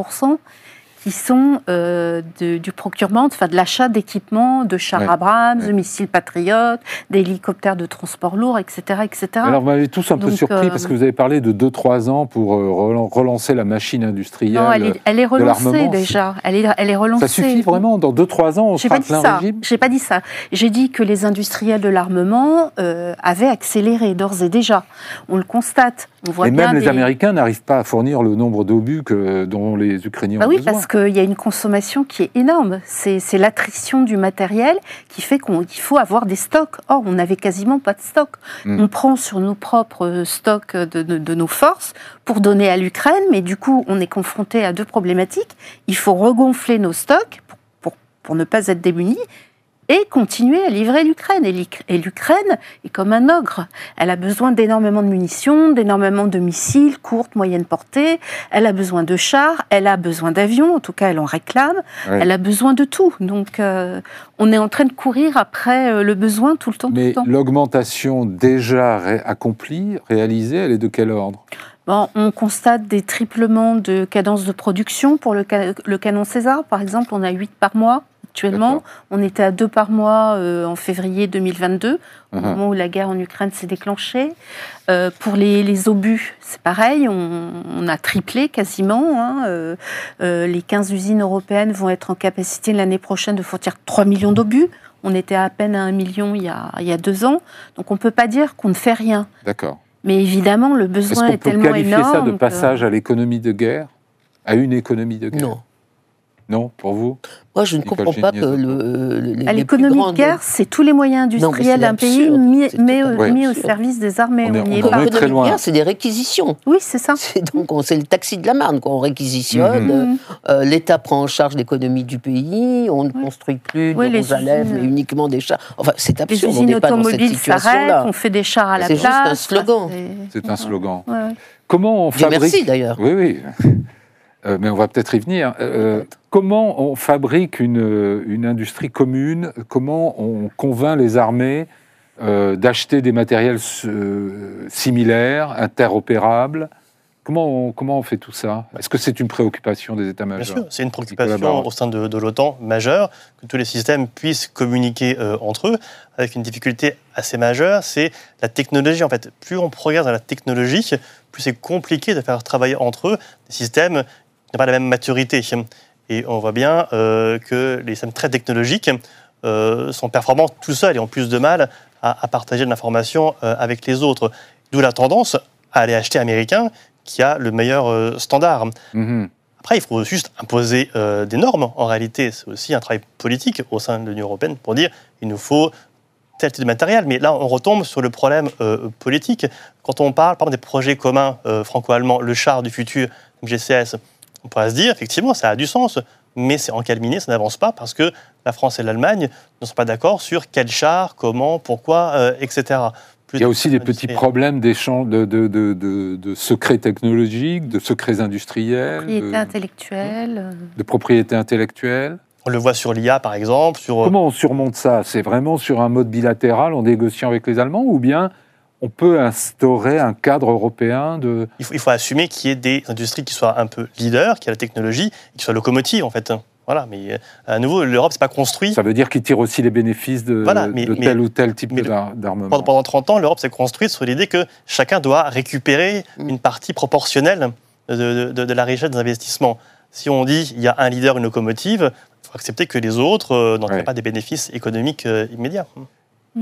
qui sont euh, de- du procurement, enfin de l'achat d'équipements, de chars Ouais, Abrams, ouais. de missiles Patriot, d'hélicoptères de transport lourd, etc. etc. Alors, vous m'avez tous un peu surpris euh, parce que vous avez parlé de 2-3 ans pour euh, relan- relancer la machine industrielle. non, elle est, elle est relancée déjà. Elle est, elle est relancée. Ça suffit vraiment Dans 2-3 ans, on J'ai sera pas dit plein ça. régime J'ai pas dit ça. J'ai dit que les industriels de l'armement euh, avaient accéléré d'ores et déjà. On le constate. On voit Et bien même les des- Américains n'arrivent pas à fournir le nombre d'obus que, dont les Ukrainiens Bah ont oui, besoin. parce qu'il y a une consommation qui est énorme. C'est c'est l'attrition du matériel qui fait qu'on- qu'il faut avoir des stocks. Or, on n'avait quasiment pas de stock. Mm. On prend sur nos propres stocks de, de- de nos forces pour donner à l'Ukraine, mais du coup, on est confronté à deux problématiques. Il faut regonfler nos stocks pour, pour, pour ne pas être démunis et continuer à livrer l'Ukraine. Et l'Ukraine est comme un ogre. Elle a besoin d'énormément de munitions, d'énormément de missiles, courtes, moyennes portées. Elle a besoin de chars, elle a besoin d'avions, en tout cas elle en réclame. Elle a besoin de tout. Donc euh, on est en train de courir après euh, le besoin tout le temps. Mais l'augmentation déjà ré- accomplie, réalisée, elle est de quel ordre? Bon, on constate des triplements de cadence de production pour le, ca- le canon César. Par exemple, on a 8 par mois actuellement. On était à 2 par mois euh, en février 2022, au Mhm. moment où la guerre en Ukraine s'est déclenchée. Euh, pour les, les obus, c'est pareil, on, on a triplé quasiment. hein. Euh, euh, les 15 usines européennes vont être en capacité l'année prochaine de fournir 3 millions d'obus. On était à peine à 1 million il y a, il y a deux ans. Donc on ne peut pas dire qu'on ne fait rien. D'accord. Mais évidemment, le Est-ce besoin qu'on est peut tellement qualifier énorme. ça de que- passage à l'économie de guerre À une économie de guerre? Non. Non, pour vous Moi, je ne Nicole comprends pas que le, le- les À plus l'économie grandes- de guerre, c'est tous les moyens industriels c'est d'un pays mis, C'est mis au- mis service des armées. On est- On on très de guerre, c'est des réquisitions. Oui, c'est ça. C'est donc on- c'est le taxi de la marne, quoi. On réquisitionne. Mhm. Mhm. euh, L'État prend en charge l'économie du pays. On ne construit plus de Oui, les Jérusalem, mais uniquement des chars. Enfin, c'est Les absurde. on usines n'est pas dans cette automobiles s'arrêtent, on fait des chars à la C'est place. juste un slogan. c'est- C'est un slogan. Comment on fabrique merci d'ailleurs. Oui, oui. Euh, mais on va peut-être y venir. Euh, comment on fabrique une, une industrie commune? Comment on convainc les armées euh, d'acheter des matériels euh, similaires, interopérables? Comment on, comment on fait tout ça? Est-ce que c'est une préoccupation des Bien états-majors sûr, c'est une préoccupation au sein de, de l'OTAN majeure, que tous les systèmes puissent communiquer euh, entre eux, avec une difficulté assez majeure, c'est la technologie. En fait, plus on progresse dans la technologie, plus c'est compliqué de faire travailler entre eux des systèmes n'ont pas la même maturité. Et on voit bien euh, que les systèmes très technologiques euh, sont performants tout seuls et ont plus de mal à, à partager de l'information euh, avec les autres. D'où la tendance à aller acheter américain qui a le meilleur standard. Mhm. Après, il faut juste imposer des normes. En réalité, c'est aussi un travail politique au sein de l'Union européenne pour dire il nous faut tel type de matériel. Mais là, on retombe sur le problème euh, politique. Quand on parle, par exemple, des projets communs euh, franco-allemands, le char du futur, GCS, on pourrait se dire, effectivement, ça a du sens, mais c'est encalminé, ça n'avance pas parce que la France et l'Allemagne ne sont pas d'accord sur quel char, comment, pourquoi, euh, etc. Plus Il y a aussi des petits problèmes d'échange de, de, de, de- de secrets technologiques, de secrets industriels, Propriété de, intellectuelle. euh, de propriété intellectuelle. On le voit sur l'IA, par exemple, sur... Comment on surmonte ça? C'est vraiment sur un mode bilatéral en négociant avec les Allemands ou bien on peut instaurer un cadre européen de... il faut, il faut assumer qu'il y ait des industries qui soient un peu leaders, qui aient la technologie, qui soient locomotives en fait. Voilà, mais euh, à nouveau, l'Europe c'est pas construit. Ça veut dire qu'ils tirent aussi les bénéfices de, Voilà, mais- de mais- tel ou tel type d'armement. Pendant, pendant 30 ans, l'Europe s'est construite sur l'idée que chacun doit récupérer Mm. une partie proportionnelle de, de- de- de la richesse des investissements. Si on dit il y a un leader, une locomotive, il faut accepter que les autres euh, n'en tirent Ouais. pas des bénéfices économiques euh,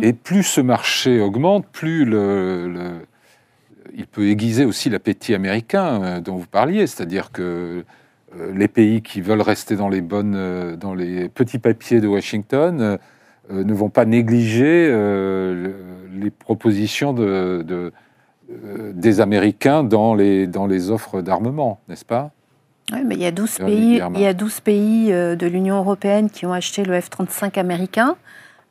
Et plus ce marché augmente, plus le, le- il peut aiguiser aussi l'appétit américain euh, dont vous parliez, c'est-à-dire que euh, les pays qui veulent rester dans les bonnes, euh, dans les petits papiers de Washington ne vont pas négliger le- les propositions de, de- des Américains dans les, dans les offres d'armement, n'est-ce pas? Oui, mais il y a 12 Véronique pays, il y a 12 pays de l'Union européenne qui ont acheté le F-35 américain,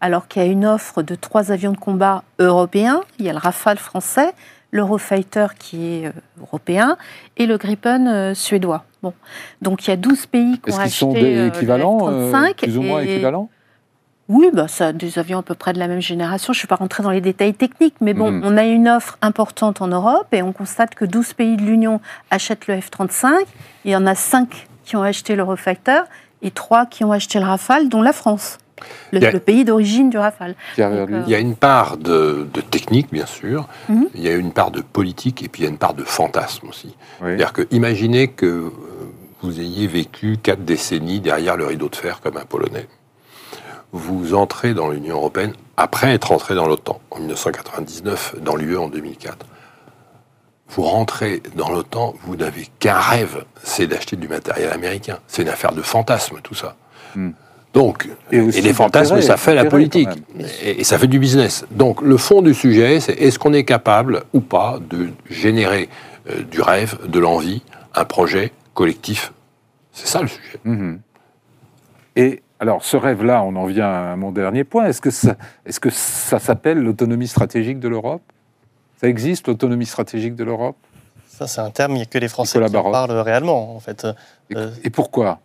alors qu'il y a une offre de trois avions de combat européens. Il y a le Rafale français, l'Eurofighter qui est euh, européen et le Gripen euh, suédois. Bon. Donc il y a 12 pays qui ont acheté sont euh, des le équivalents, euh, F-35. plus ou moins et- équivalents? Oui, bah, ça, des avions à peu près de la même génération. Je ne suis pas rentrée dans les détails techniques, mais bon, Mhm. on a une offre importante en Europe et on constate que 12 pays de l'Union achètent le F-35. Il y en a 5 qui ont acheté l'Eurofighter et trois qui ont acheté le Rafale, dont la France, le, a- pays d'origine du Rafale. Donc, euh, Il y a une part de, de technique, bien sûr. Mhm. Il y a une part de politique et puis il y a une part de fantasme aussi. Oui. C'est-à-dire que imaginez que euh, vous ayez vécu quatre décennies derrière le rideau de fer comme un Polonais. Vous entrez dans l'Union européenne après être entré dans l'OTAN en 1999, dans l'UE en 2004. Vous rentrez dans l'OTAN, vous n'avez qu'un rêve, c'est d'acheter du matériel américain. C'est une affaire de fantasme, tout ça. Hmm. Donc, Et les fantasmes, ça fait la politique. Et, et ça fait du business. Donc, le fond du sujet, c'est est-ce qu'on est capable ou pas de générer euh, du rêve, de l'envie, un projet collectif? C'est ça le sujet. Mhm. Et alors, ce rêve-là, on en vient à mon dernier point. Est-ce que ça, est-ce que ça s'appelle l'autonomie stratégique de l'Europe? Ça existe, l'autonomie stratégique de l'Europe? Ça, c'est un terme, il n'y a que les Français Nicolas qui en parlent réellement, en fait. et, Euh, et pourquoi?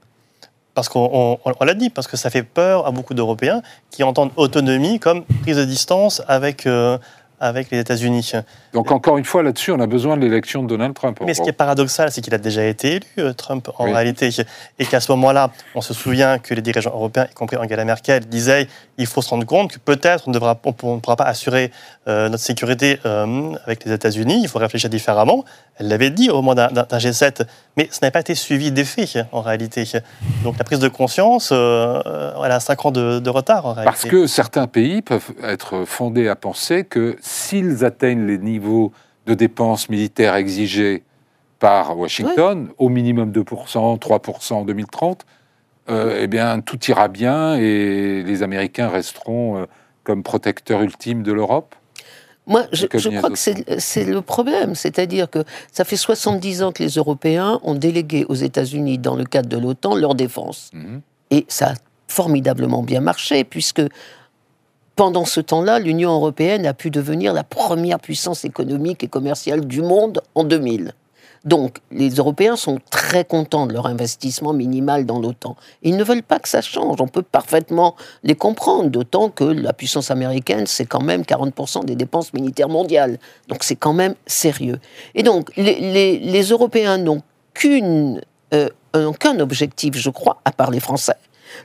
Parce qu'on on- on l'a dit, parce que ça fait peur à beaucoup d'Européens qui entendent autonomie comme prise de distance avec, euh, avec les États-Unis. Donc, encore une fois, là-dessus, on a besoin de l'élection de Donald Trump. Mais ce qui est paradoxal, c'est qu'il a déjà été élu, euh, Trump, en Oui. réalité, et qu'à ce moment-là, on se souvient que les dirigeants européens, y compris Angela Merkel, disaient il faut se rendre compte que peut-être on ne devra- on ne pourra pas assurer euh, notre sécurité euh, avec les États-Unis, il faut réfléchir différemment. Elle l'avait dit au moment d'un d'un- d'un G7, mais ce n'a pas été suivi d'effet, en réalité. Donc la prise de conscience, euh, elle a 5 ans de, de retard, en réalité. Parce que certains pays peuvent être fondés à penser que s'ils atteignent les niveaux de dépenses militaires exigés par Washington, au minimum 2%, 3% en 2030, euh, eh bien, tout ira bien et les Américains resteront euh, comme protecteurs ultimes de l'Europe. Moi, je, crois que c'est c'est le problème. C'est-à-dire que ça fait 70 ans que les Européens ont délégué aux États-Unis, dans le cadre de l'OTAN, leur défense. Mhm. Et ça a formidablement bien marché, puisque pendant ce temps-là, l'Union européenne a pu devenir la première puissance économique et commerciale du monde en 2000. Donc, les Européens sont très contents de leur investissement minimal dans l'OTAN. Ils ne veulent pas que ça change. On peut parfaitement les comprendre, d'autant que la puissance américaine, c'est quand même 40% des dépenses militaires mondiales. Donc, c'est quand même sérieux. Et donc, les, Européens euh, n'ont qu'un objectif, je crois, à part les Français.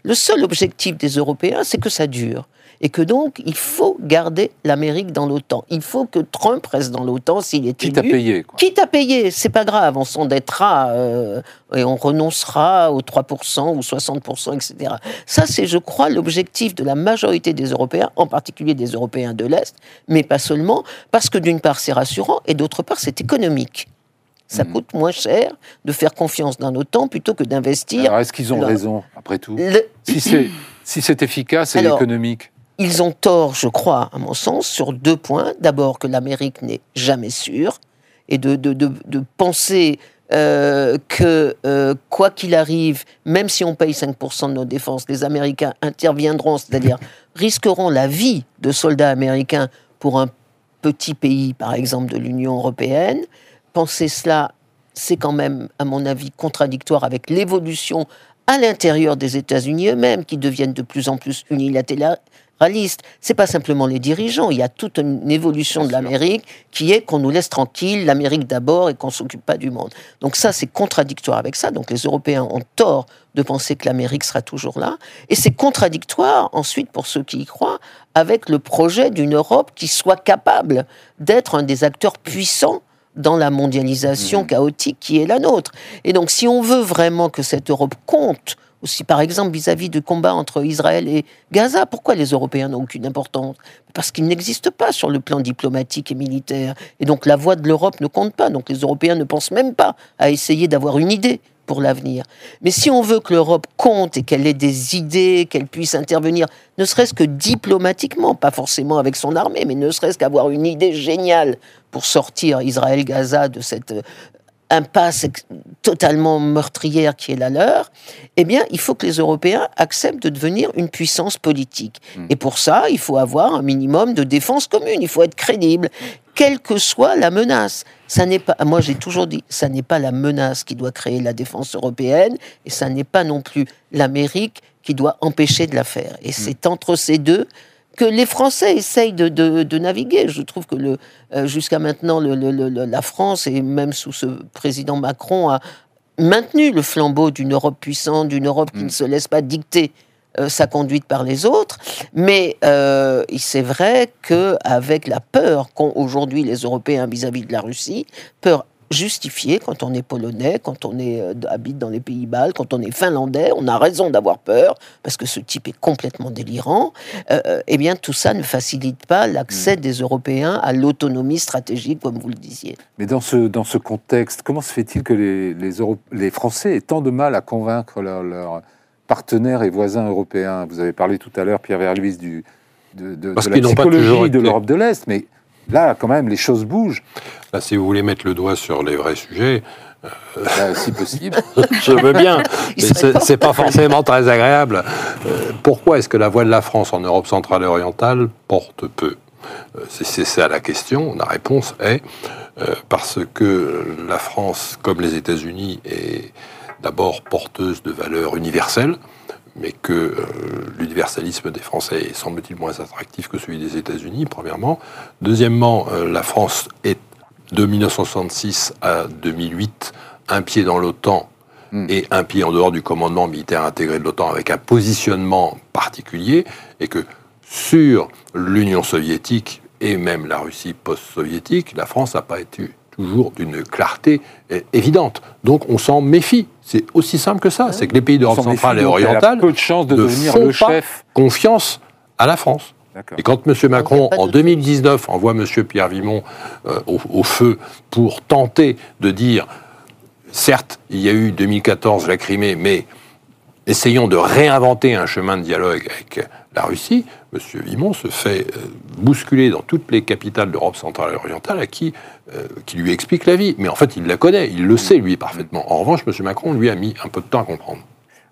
Le seul objectif des Européens, c'est que ça dure. Et que donc, il faut garder l'Amérique dans l'OTAN. Il faut que Trump reste dans l'OTAN s'il est Quitte à élu. payer. quoi. Quitte à payer, c'est pas grave, on s'endettera euh, et on renoncera aux 3% ou 60%, etc. Ça, c'est, je crois, l'objectif de la majorité des Européens, en particulier des Européens de l'Est, mais pas seulement, parce que d'une part, c'est rassurant et d'autre part, c'est économique. Ça Mhm. coûte moins cher de faire confiance dans l'OTAN plutôt que d'investir. Alors, est-ce qu'ils ont raison, après tout Le- Si c'est si efficace et Alors, économique, Ils ont tort, je crois, à mon sens, sur deux points. D'abord, que l'Amérique n'est jamais sûre, et de, de, de- penser euh, que, euh, quoi qu'il arrive, même si on paye 5% de nos défenses, les Américains interviendront, c'est-à-dire risqueront la vie de soldats américains pour un petit pays, par exemple, de l'Union européenne. Penser cela, c'est quand même, à mon avis, contradictoire avec l'évolution à l'intérieur des États-Unis eux-mêmes, qui deviennent de plus en plus unilatéralistes. C'est pas simplement les dirigeants, il y a toute une évolution de l'Amérique qui est qu'on nous laisse tranquille, l'Amérique d'abord, et qu'on s'occupe pas du monde. Donc ça, c'est contradictoire avec ça. Donc les Européens ont tort de penser que l'Amérique sera toujours là. Et c'est contradictoire, ensuite, pour ceux qui y croient, avec le projet d'une Europe qui soit capable d'être un des acteurs puissants dans la mondialisation Mhm. chaotique qui est la nôtre. Et donc, si on veut vraiment que cette Europe compte, aussi par exemple vis-à-vis du combat entre Israël et Gaza, pourquoi les Européens n'ont aucune importance? Parce qu'ils n'existent pas sur le plan diplomatique et militaire. Et donc, la voix de l'Europe ne compte pas. Donc, les Européens ne pensent même pas à essayer d'avoir une idée pour l'avenir. Mais si on veut que l'Europe compte et qu'elle ait des idées, qu'elle puisse intervenir, ne serait-ce que diplomatiquement, pas forcément avec son armée, mais ne serait-ce qu'avoir une idée géniale pour sortir Israël-Gaza de cette euh, impasse ex- totalement meurtrière qui est la leur, eh bien, il faut que les Européens acceptent de devenir une puissance politique. Mm. Et pour ça, il faut avoir un minimum de défense commune, il faut être crédible, quelle que soit la menace. Ça n'est pas, moi j'ai toujours dit, ça n'est pas la menace qui doit créer la défense européenne, et ça n'est pas non plus l'Amérique qui doit empêcher de la faire. Et c'est entre ces deux que les Français essayent de, de- de naviguer. Je trouve que le, euh, jusqu'à maintenant, le- le- le- le- la France, et même sous ce président Macron, a maintenu le flambeau d'une Europe puissante, d'une Europe qui Mm. ne se laisse pas dicter euh, sa conduite par les autres. Mais euh, c'est vrai qu'avec la peur qu'ont aujourd'hui les Européens vis-à-vis de la Russie, peur justifiée quand on est polonais, quand on est, euh, habite dans les pays baltes, quand on est finlandais, on a raison d'avoir peur, parce que ce type est complètement délirant, euh, euh, eh bien tout ça ne facilite pas l'accès des Européens à l'autonomie stratégique, comme vous le disiez. Mais dans ce, dans ce contexte, comment se fait-il que les, les, Euro- les Français aient tant de mal à convaincre leurs partenaires et voisins européens? Vous avez parlé tout à l'heure, Pierre Verluis, du, de, de, Parce de la qu'ils n'ont pas psychologie de l'Europe de l'Est, mais là, quand même, les choses bougent, Là, si vous voulez mettre le doigt sur les vrais sujets, là, si possible. je veux bien, mais c'est- pas forcément très agréable. Euh, pourquoi est-ce que la voix de la France en Europe centrale et orientale porte peu? Euh, C'est ça la question. La réponse est euh, parce que la France, comme les États-Unis, est d'abord porteuse de valeurs universelles, mais que euh, l'universalisme des Français est semble-t-il moins attractif que celui des États-Unis, premièrement. Deuxièmement, euh, la France est de 1966 à 2008 un pied dans l'OTAN Hmm. et un pied en dehors du commandement militaire intégré de l'OTAN avec un positionnement particulier, et que sur l'Union soviétique et même la Russie post-soviétique, la France n'a pas été toujours d'une clarté euh, évidente. Donc on s'en méfie. C'est aussi simple que ça. C'est que les pays d'Europe méfie, centrale et orientale peu de chances de ne devenir font le pas chef. confiance à la France. Et quand M. Macron, pas en de- 2019, envoie M. Pierre Vimon euh, au, au feu pour tenter de dire, certes, il y a eu 2014 la Crimée, mais essayons de réinventer un chemin de dialogue avec la Russie, M. Vimon se fait euh, bousculer dans toutes les capitales d'Europe centrale et orientale à qui, euh, qui lui explique la vie. Mais en fait, il la connaît, il le sait, lui, parfaitement. En revanche, M. Macron, lui, a mis un peu de temps à comprendre.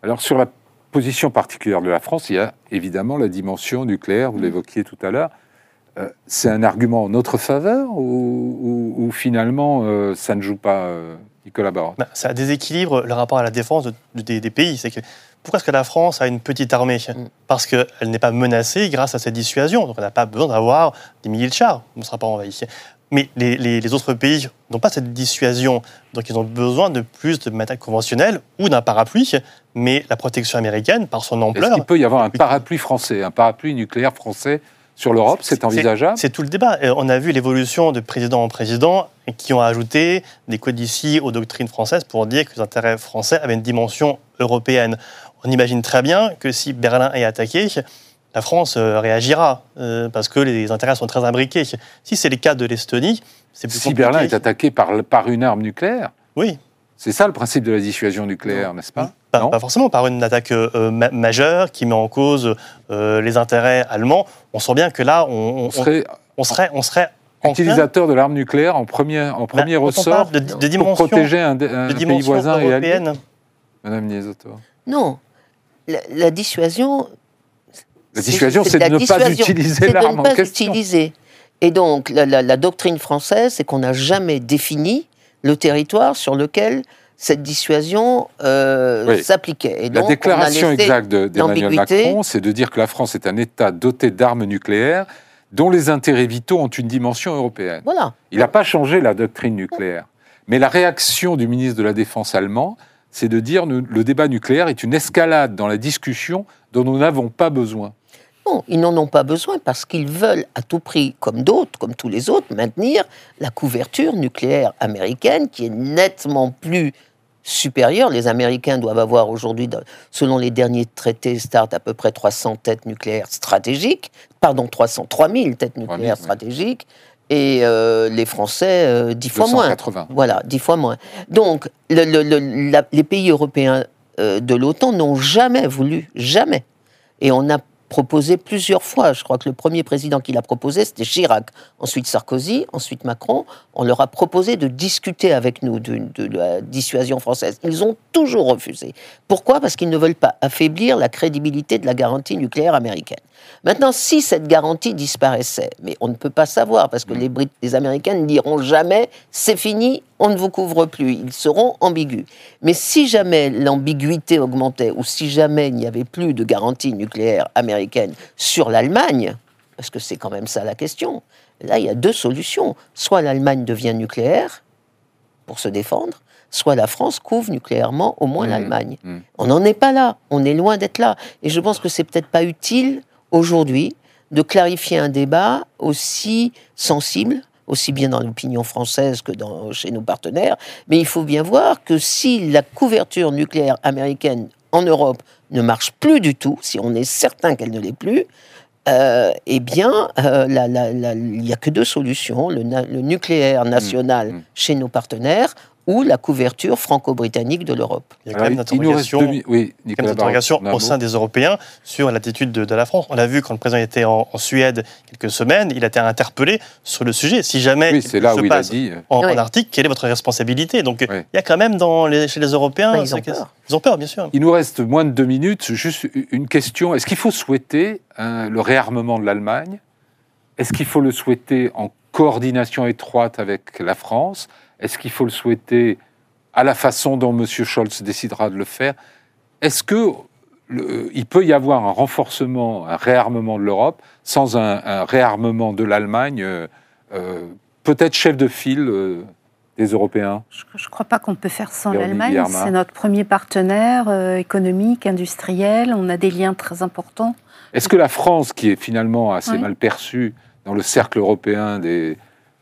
Alors, sur la position particulière de la France, il y a évidemment la dimension nucléaire, vous l'évoquiez tout à l'heure. Euh, c'est un argument en notre faveur ou, ou- ou finalement euh, ça ne joue pas, euh, Nicolas Ben, ça déséquilibre le rapport à la défense de- de- des, des pays. C'est que pourquoi est-ce que la France a une petite armée Parce qu'elle n'est pas menacée grâce à cette dissuasion. Donc on n'a pas besoin d'avoir des milliers de chars. On ne sera pas envahi. Mais les, les- les autres pays n'ont pas cette dissuasion. Donc ils ont besoin de plus de matériel conventionnel ou d'un parapluie. Mais la protection américaine, par son Est-ce ampleur, qu'il peut y avoir un parapluie français, un parapluie nucléaire français sur l'Europe? C'est envisageable? C'est tout le débat. Euh, On a vu l'évolution de président en président qui ont ajouté des codicies aux doctrines françaises pour dire que les intérêts français avaient une dimension européenne. On imagine très bien que si Berlin est attaqué, la France euh, réagira euh, parce que les intérêts sont très imbriqués. Si c'est le cas de l'Estonie, c'est plus Si compliqué. Berlin est attaqué par, par une arme nucléaire, Oui, c'est ça le principe de la dissuasion nucléaire, n'est-ce pas? Pas, Non? pas forcément par une attaque euh, ma- majeure qui met en cause euh, les intérêts allemands. On sent bien que là, on, on- On serait on serait, on serait utilisateur de l'arme nucléaire en premier, en premier Bah, on ressort parle de, de pour dimension, protéger un, un de pays dimension voisin et allié? européenne. Madame Niesotto. Non, la, la dissuasion. La dissuasion, c'est de ne pas utiliser de l'arme en pas question. utiliser. Et donc, la, la- la doctrine française, c'est qu'on n'a jamais défini le territoire sur lequel cette dissuasion euh, Oui. s'appliquait. La donc, déclaration exacte de- d'Emmanuel l'ambiguïté. Macron, c'est de dire que la France est un État doté d'armes nucléaires dont les intérêts vitaux ont une dimension européenne. Voilà. Il n'a pas changé la doctrine nucléaire. Mais la réaction du ministre de la Défense allemand, c'est de dire que le débat nucléaire est une escalade dans la discussion dont nous n'avons pas besoin. Non, ils n'en ont pas besoin parce qu'ils veulent à tout prix, comme d'autres, comme tous les autres, maintenir la couverture nucléaire américaine qui est nettement plus supérieure. Les Américains doivent avoir aujourd'hui, selon les derniers traités START, à peu près 300 têtes nucléaires stratégiques, pardon, 300, 3000 têtes 3000, nucléaires stratégiques, et euh, les Français, euh, 10 fois moins. 280. Voilà, dix fois moins. Donc, le- le- le- la- les pays européens euh, de l'OTAN n'ont jamais voulu, jamais. Et on a proposé plusieurs fois. Je crois que le premier président qui l'a proposé, c'était Chirac. Ensuite Sarkozy, ensuite Macron. On leur a proposé de discuter avec nous de, de la dissuasion française. Ils ont toujours refusé. Pourquoi? Parce qu'ils ne veulent pas affaiblir la crédibilité de la garantie nucléaire américaine. Maintenant, si cette garantie disparaissait, mais on ne peut pas savoir, parce que les, Brit- les Américains ne diront jamais c'est fini, on ne vous couvre plus. Ils seront ambigus. Mais si jamais l'ambiguïté augmentait, ou si jamais il n'y avait plus de garantie nucléaire américaine sur l'Allemagne, parce que c'est quand même ça la question, là il y a deux solutions. Soit l'Allemagne devient nucléaire pour se défendre, soit la France couvre nucléairement au moins Mmh, l'Allemagne. mmh. On n'en est pas là, on est loin d'être là. Et je pense que c'est peut-être pas utile aujourd'hui de clarifier un débat aussi sensible, aussi bien dans l'opinion française que dans, chez nos partenaires. Mais il faut bien voir que si la couverture nucléaire américaine en Europe ne marche plus du tout, si on est certain qu'elle ne l'est plus, euh, eh bien, euh, la- la- la- il n'y a que deux solutions le, na- le nucléaire national mm. chez nos partenaires ou la couverture franco-britannique de l'Europe. Il y a quand même une Alors, il nous reste interrogation deux mi- Oui, Il y a Nicolas une interrogation au sein des Européens sur l'attitude de, de la France. On l'a vu quand le président était en, en Suède quelques semaines, il a été interpellé sur le sujet. Si jamais Oui, quelque c'est là chose où se il a passe dit. euh, en. Arctique, quelle est votre responsabilité? Donc Oui. il y a quand même dans les- chez les Européens... Bah, ils ont peur. Ils ont peur, bien sûr. Il nous reste moins de deux minutes. Juste une question. Est-ce qu'il faut souhaiter hein, le réarmement de l'Allemagne? Est-ce qu'il faut le souhaiter en coordination étroite avec la France? Est-ce qu'il faut le souhaiter à la façon dont M. Scholz décidera de le faire? Est-ce que le- il peut y avoir un renforcement, un réarmement de l'Europe sans un, un réarmement de l'Allemagne, euh, euh, peut-être chef de file euh, des Européens? Je ne crois pas qu'on peut faire sans l'Allemagne. C'est notre premier partenaire euh, économique, industriel. On a des liens très importants. Est-ce que la France, qui est finalement assez Oui. mal perçue dans le cercle européen des,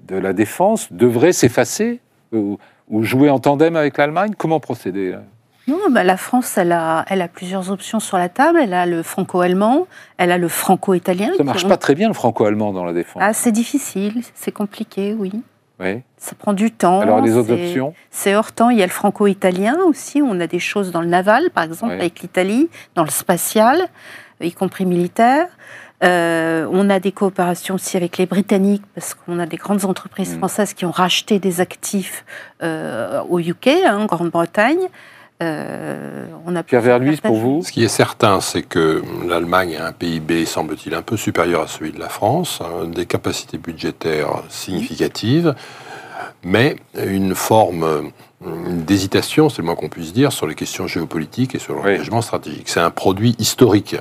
de la défense, devrait s'effacer? Ou, ou jouer en tandem avec l'Allemagne Comment procéder là Non, bah, la France, elle a, elle a plusieurs options sur la table. Elle a le franco-allemand, elle a le franco-italien. Ça marche ont- pas très bien le franco-allemand dans la défense. Ah, c'est difficile, c'est compliqué, oui. Oui. Ça prend du temps. Alors les autres options? C'est hors temps. Il y a le franco-italien aussi. On a des choses dans le naval, par exemple, avec l'Italie, dans le spatial, y compris militaire. Euh, on a des coopérations aussi avec les Britanniques, parce qu'on a des grandes entreprises Mm. françaises qui ont racheté des actifs euh, au UK, hein, en Grande-Bretagne. Euh, on a Pierre plusieurs Verluis, pour vous Ce qui est certain, c'est que l'Allemagne a un PIB, semble-t-il, un peu supérieur à celui de la France, hein, des capacités budgétaires significatives, mais une forme euh, d'hésitation, c'est le moins qu'on puisse dire, sur les questions géopolitiques et sur l'engagement stratégique. C'est un produit historique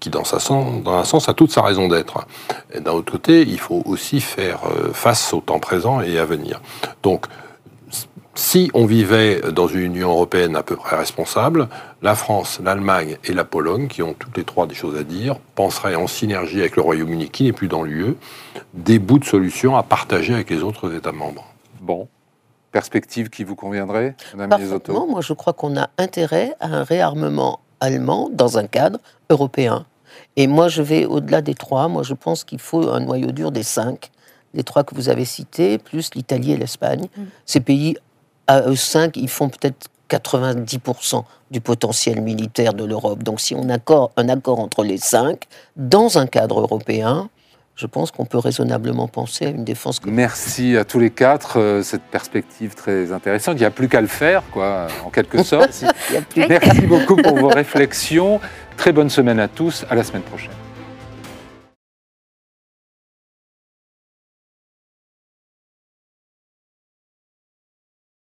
qui, dans, sa sens, dans un sens, a toute sa raison d'être. Et d'un autre côté, il faut aussi faire euh, face au temps présent et à venir. Donc, si on vivait dans une Union européenne à peu près responsable, la France, l'Allemagne et la Pologne, qui ont toutes les trois des choses à dire, penseraient en synergie avec le Royaume-Uni, qui n'est plus dans l'UE, des bouts de solutions à partager avec les autres États membres. Bon. Perspective qui vous conviendrait, Madame Parfaitement, moi je crois qu'on a intérêt à un réarmement allemand dans un cadre européen. Et moi je vais au-delà des trois, moi je pense qu'il faut un noyau dur des cinq, les trois que vous avez cités, plus l'Italie et l'Espagne. Mm. Ces pays, à eux cinq, ils font peut-être 90% du potentiel militaire de l'Europe. Donc si on a accord, un accord entre les cinq, dans un cadre européen, je pense qu'on peut raisonnablement penser à une défense commune. Merci à tous les quatre, euh, cette perspective très intéressante. Il n'y a plus qu'à le faire, quoi, en quelque sorte. Il y a plus Merci beaucoup pour vos réflexions. Très bonne semaine à tous. À la semaine prochaine.